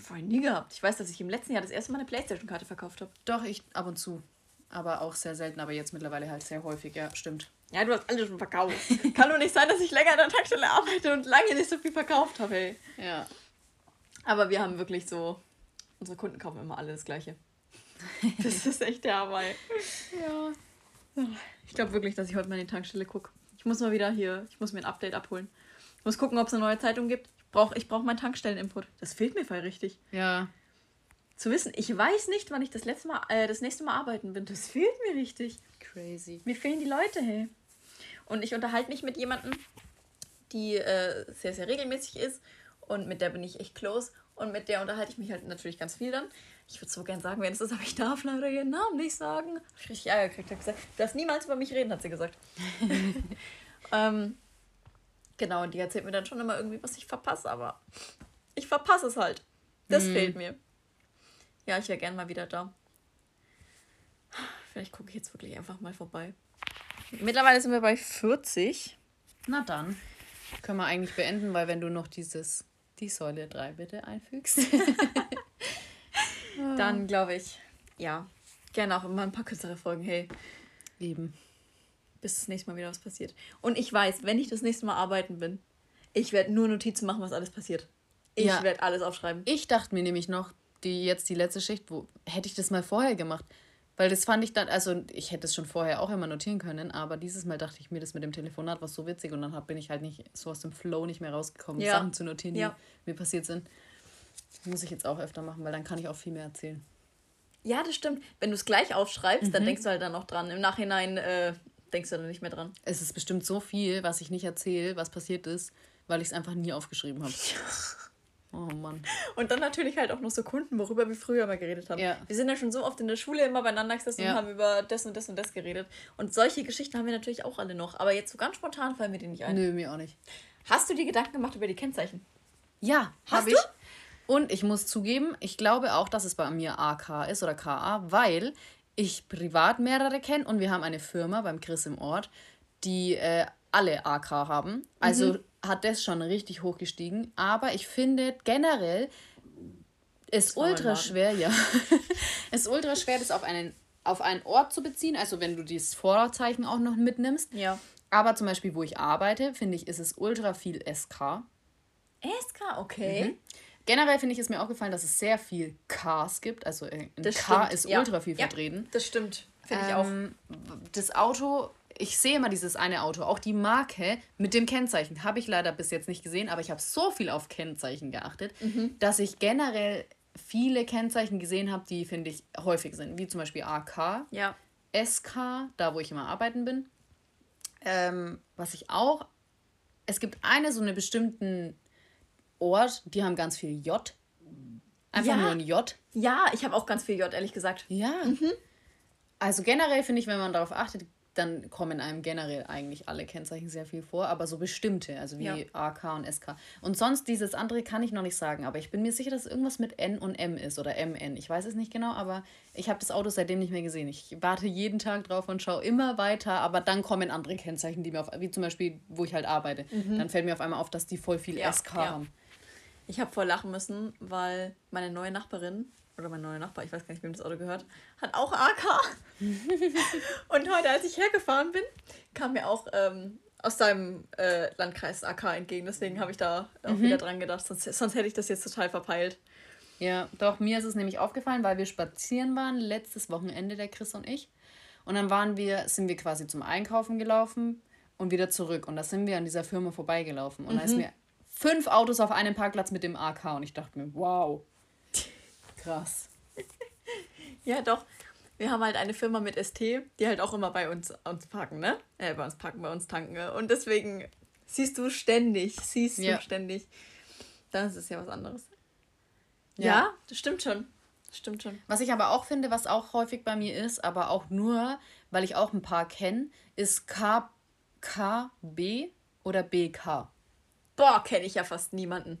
Vorher nie gehabt. Ich weiß, dass ich im letzten Jahr das erste Mal eine Playstation-Karte verkauft habe. Doch, ich ab und zu. Aber auch sehr selten, aber jetzt mittlerweile halt sehr häufig. Ja, stimmt. Ja, du hast alle schon verkauft. *laughs* Kann doch nicht sein, dass ich länger an der Tankstelle arbeite und lange nicht so viel verkauft habe, ey. Ja. Aber wir haben wirklich so, unsere Kunden kaufen immer alle das Gleiche. *laughs* Das ist echt der Hammer. Ja. Ich glaube wirklich, dass ich heute mal in die Tankstelle gucke. Ich muss mal wieder hier, ich muss mir ein Update abholen. Ich muss gucken, ob es eine neue Zeitung gibt. Ich brauche ich brauch meinen Tankstellen-Input. Das fehlt mir voll richtig. Ja. Zu wissen, ich weiß nicht, wann ich das letzte Mal, äh, das nächste Mal arbeiten bin. Das fehlt mir richtig. Crazy. Mir fehlen die Leute, hey. Und ich unterhalte mich mit jemandem, die äh, sehr, sehr regelmäßig ist. Und mit der bin ich echt close. Und mit der unterhalte ich mich halt natürlich ganz viel dann. Ich würde so gern sagen, wer es ist, aber ich darf leider ihren Namen nicht sagen. Hab ich richtig Ärger gekriegt. Hab gesagt, du darfst niemals über mich reden, hat sie gesagt. *laughs* ähm, genau, und die erzählt mir dann schon immer irgendwie, was ich verpasse, aber ich verpasse es halt. Das fehlt mir. Ja, ich wäre gern mal wieder da. Vielleicht gucke ich jetzt wirklich einfach mal vorbei. Mittlerweile sind wir bei 40. Na dann. Können wir eigentlich beenden, weil wenn du noch dieses, die Säule 3 bitte einfügst. *laughs* Dann glaube ich, ja, gerne auch immer ein paar kürzere Folgen. Hey, Eben. Bis das nächste Mal wieder was passiert. Und ich weiß, wenn ich das nächste Mal arbeiten bin, ich werde nur Notizen machen, was alles passiert. Ich Ja. werde alles aufschreiben. Ich dachte mir nämlich noch, die jetzt die letzte Schicht, wo hätte ich das mal vorher gemacht? Weil das fand ich dann, also ich hätte es schon vorher auch immer notieren können, aber dieses Mal dachte ich mir, das mit dem Telefonat war so witzig und dann bin ich halt nicht so aus dem Flow nicht mehr rausgekommen, Ja. Sachen zu notieren, die Ja. mir passiert sind. Muss ich jetzt auch öfter machen, weil dann kann ich auch viel mehr erzählen. Ja, das stimmt. Wenn du es gleich aufschreibst, dann denkst du halt dann noch dran. Im Nachhinein äh, denkst du dann nicht mehr dran. Es ist bestimmt so viel, was ich nicht erzähle, was passiert ist, weil ich es einfach nie aufgeschrieben habe. Oh Mann. Und dann natürlich halt auch noch so Kunden, worüber wir früher mal geredet haben. Ja. Wir sind ja schon so oft in der Schule immer beieinander gesessen Ja. und haben über das und das und das geredet. Und solche Geschichten haben wir natürlich auch alle noch. Aber jetzt so ganz spontan fallen mir die nicht ein. Nö, mir auch nicht. Hast du dir Gedanken gemacht über die Kennzeichen? Ja, habe ich. Und ich muss zugeben, ich glaube auch, dass es bei mir AK ist oder KA, weil ich privat mehrere kenne und wir haben eine Firma beim Chris im Ort, die äh, alle AK haben. Also hat das schon richtig hochgestiegen. Aber ich finde generell ist ultra schwer, ja. *laughs* ist ultra schwer, das auf einen, auf einen Ort zu beziehen. Also wenn du dieses Vorzeichen auch noch mitnimmst. Ja. Aber zum Beispiel, wo ich arbeite, finde ich, ist es ultra viel SK. SK, okay. Generell finde ich es mir auch gefallen, dass es sehr viel Ks gibt. Also äh, ein Das K stimmt, ist ja. ultra viel Ja, vertreten. Das stimmt. Finde ich auch. Ähm, Das Auto, ich sehe immer dieses eine Auto, auch die Marke mit dem Kennzeichen habe ich leider bis jetzt nicht gesehen, aber ich habe so viel auf Kennzeichen geachtet, Mhm. dass ich generell viele Kennzeichen gesehen habe, die finde ich häufig sind, wie zum Beispiel AK, Ja. SK, da wo ich immer arbeiten bin. Ähm, was ich auch, es gibt eine so einen bestimmten Ort, die haben ganz viel J. Einfach Ja. nur ein J. Ja, ich habe auch ganz viel J, ehrlich gesagt. Ja. Also generell finde ich, wenn man darauf achtet, dann kommen einem generell eigentlich alle Kennzeichen sehr viel vor, aber so bestimmte, also wie Ja. AK und SK. Und sonst dieses andere kann ich noch nicht sagen, aber ich bin mir sicher, dass es irgendwas mit N und M ist oder MN. Ich weiß es nicht genau, aber ich habe das Auto seitdem nicht mehr gesehen. Ich warte jeden Tag drauf und schaue immer weiter, aber dann kommen andere Kennzeichen, die mir auf, wie zum Beispiel, wo ich halt arbeite. Dann fällt mir auf einmal auf, dass die voll viel Mhm. Ja, SK ja. haben. Ich habe voll lachen müssen, weil meine neue Nachbarin, oder mein neuer Nachbar, ich weiß gar nicht, wem das Auto gehört, hat auch AK. *laughs* und heute, als ich hergefahren bin, kam mir auch ähm, aus seinem äh, Landkreis AK entgegen. Deswegen habe ich da auch wieder dran gedacht. Sonst, sonst hätte ich das jetzt total verpeilt. Ja, doch, mir ist es nämlich aufgefallen, weil wir spazieren waren, letztes Wochenende, der Chris und ich. Und dann waren wir, sind wir quasi zum Einkaufen gelaufen und wieder zurück. Und da sind wir an dieser Firma vorbeigelaufen. Und da ist mir fünf Autos auf einem Parkplatz mit dem AK. Und ich dachte mir, wow. Krass. *laughs* Ja, doch. Wir haben halt eine Firma mit ST, die halt auch immer bei uns, uns parken, ne? Äh, bei uns parken, bei uns tanken. ne? Und deswegen siehst du ständig, siehst Ja. du ständig. Das ist ja was anderes. Ja. Ja, das stimmt schon. Das stimmt schon. Was ich aber auch finde, was auch häufig bei mir ist, aber auch nur, weil ich auch ein paar kenne, ist K, KB oder BK. Boah, kenne ich ja fast niemanden.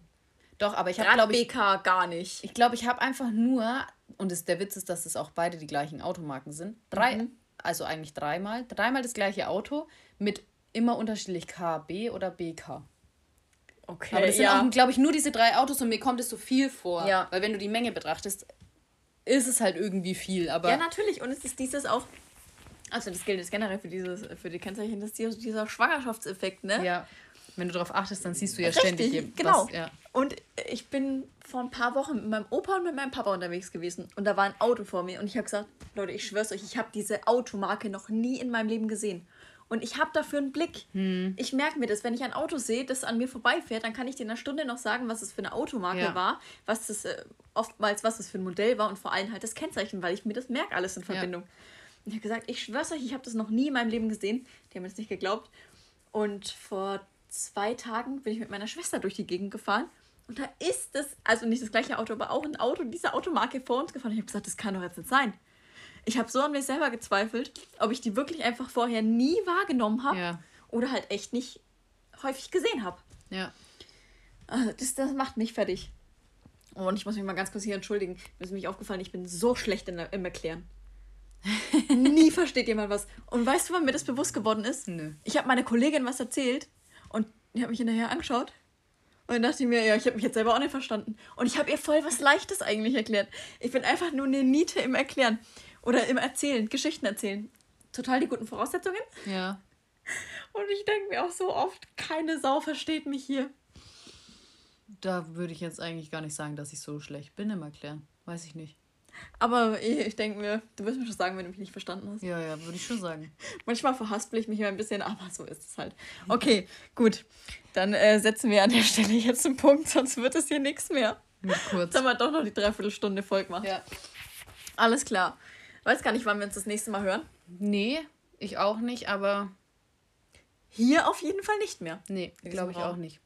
Doch, aber ich habe, glaube ich, BK gar nicht. Ich glaube, ich habe einfach nur, und es, der Witz ist, dass es auch beide die gleichen Automarken sind. Drei, Mhm. also eigentlich dreimal. Dreimal das gleiche Auto mit immer unterschiedlich KB oder BK. Okay, Aber das sind ja. auch, glaube ich, nur diese drei Autos und mir kommt es so viel vor. Ja. Weil wenn du die Menge betrachtest, ist es halt irgendwie viel. Aber ja, natürlich. Und es ist dieses auch. Also, das gilt jetzt generell für, dieses, für die Kennzeichen, das ist dieser- dieser Schwangerschaftseffekt, ne? ja, wenn du darauf achtest, dann siehst du ja Richtig, ständig genau. Was, ja. Und ich bin vor ein paar Wochen mit meinem Opa und mit meinem Papa unterwegs gewesen. Und da war ein Auto vor mir. Und ich habe gesagt, Leute, ich schwör's euch, ich habe diese Automarke noch nie in meinem Leben gesehen. Und ich habe dafür einen Blick. Hm. Ich merke mir das, wenn ich ein Auto sehe, das an mir vorbeifährt, dann kann ich dir in einer Stunde noch sagen, was es für eine Automarke Ja. war, was das äh, oftmals, was das für ein Modell war und vor allem halt das Kennzeichen, weil ich mir das merke alles in Verbindung. Und ich habe gesagt, ich schwör's euch, ich habe das noch nie in meinem Leben gesehen. Die haben mir das nicht geglaubt. Und vor zwei Tagen bin ich mit meiner Schwester durch die Gegend gefahren. Und da ist das, also nicht das gleiche Auto, aber auch ein Auto dieser Automarke vor uns gefahren. Ich habe gesagt, das kann doch jetzt nicht sein. Ich habe so an mir selber gezweifelt, ob ich die wirklich einfach vorher nie wahrgenommen habe Ja. oder halt echt nicht häufig gesehen habe. ja. Also das, das macht mich fertig. Und ich muss mich mal ganz kurz hier entschuldigen. Mir ist nämlich aufgefallen, ich bin so schlecht in, im Erklären. *laughs* Nie versteht jemand was. Und weißt du, wann mir das bewusst geworden ist? Nö. Ich habe meiner Kollegin was erzählt die hat mich hinterher angeschaut. Und dann dachte ich mir, ja, ich habe mich jetzt selber auch nicht verstanden. Und ich habe ihr voll was Leichtes eigentlich erklärt. Ich bin einfach nur eine Niete im Erklären. Oder im Erzählen, Geschichten erzählen. Total die guten Voraussetzungen. Ja. Und ich denke mir auch so oft, keine Sau versteht mich hier. Da würde ich jetzt eigentlich gar nicht sagen, dass ich so schlecht bin im Erklären. Weiß ich nicht. Aber ich, ich denke mir, du wirst mir schon sagen, wenn du mich nicht verstanden hast. Ja, ja, würde ich schon sagen. Manchmal verhaspel ich mich immer ein bisschen, aber so ist es halt. Okay, gut. Dann äh, setzen wir an der Stelle jetzt einen Punkt, sonst wird es hier nichts mehr. Mit kurz. Jetzt haben wir doch noch die Dreiviertelstunde voll gemacht. Ja. Alles klar. Weiß gar nicht, wann wir uns das nächste Mal hören. Nee, ich auch nicht, aber Hier auf jeden Fall nicht mehr. nee, glaube ich Raum. auch nicht.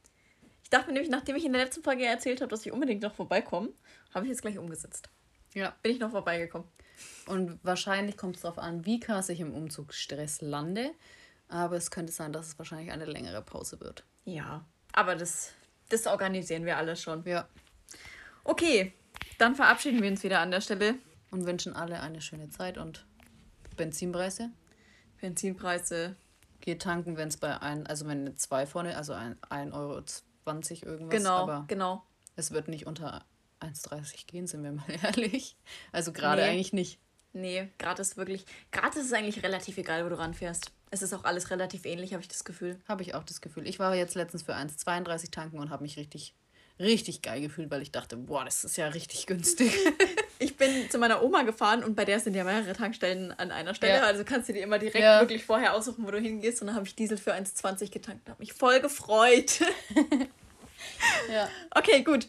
Ich dachte mir nämlich, nachdem ich in der letzten Folge erzählt habe, dass ich unbedingt noch vorbeikomme, habe ich jetzt gleich umgesetzt. Ja. Bin ich noch vorbeigekommen. Und wahrscheinlich kommt es darauf an, wie krass ich im Umzugsstress lande. Aber es könnte sein, dass es wahrscheinlich eine längere Pause wird. Ja. Aber das, das organisieren wir alles schon. Ja. Okay, dann verabschieden wir uns wieder an der Stelle. Und wünschen alle eine schöne Zeit und Benzinpreise. Benzinpreise. Geht tanken, wenn es bei ein, also wenn eine 2 vorne, also ein 1,20 Euro irgendwas. Genau, Aber genau. es wird nicht unter 1,30 gehen, sind wir mal *laughs* ehrlich. Also gerade Nee. eigentlich nicht. Nee, gratis wirklich. Gratis ist eigentlich relativ egal, wo du ranfährst. Es ist auch alles relativ ähnlich, habe ich das Gefühl. Habe ich auch das Gefühl. Ich war jetzt letztens für 1,32 tanken und habe mich richtig, richtig geil gefühlt, weil ich dachte, boah, das ist ja richtig günstig. *laughs* Ich bin zu meiner Oma gefahren und bei der sind ja mehrere Tankstellen an einer Stelle. Ja. Also kannst du dir immer direkt Ja. wirklich vorher aussuchen, wo du hingehst. Und dann habe ich Diesel für 1,20 getankt und habe mich voll gefreut. *laughs* ja. Okay, gut.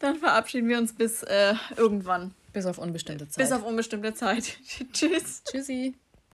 Dann verabschieden wir uns bis äh, irgendwann. Bis auf unbestimmte Zeit. Bis auf unbestimmte Zeit. *laughs* Tschüss. Tschüssi.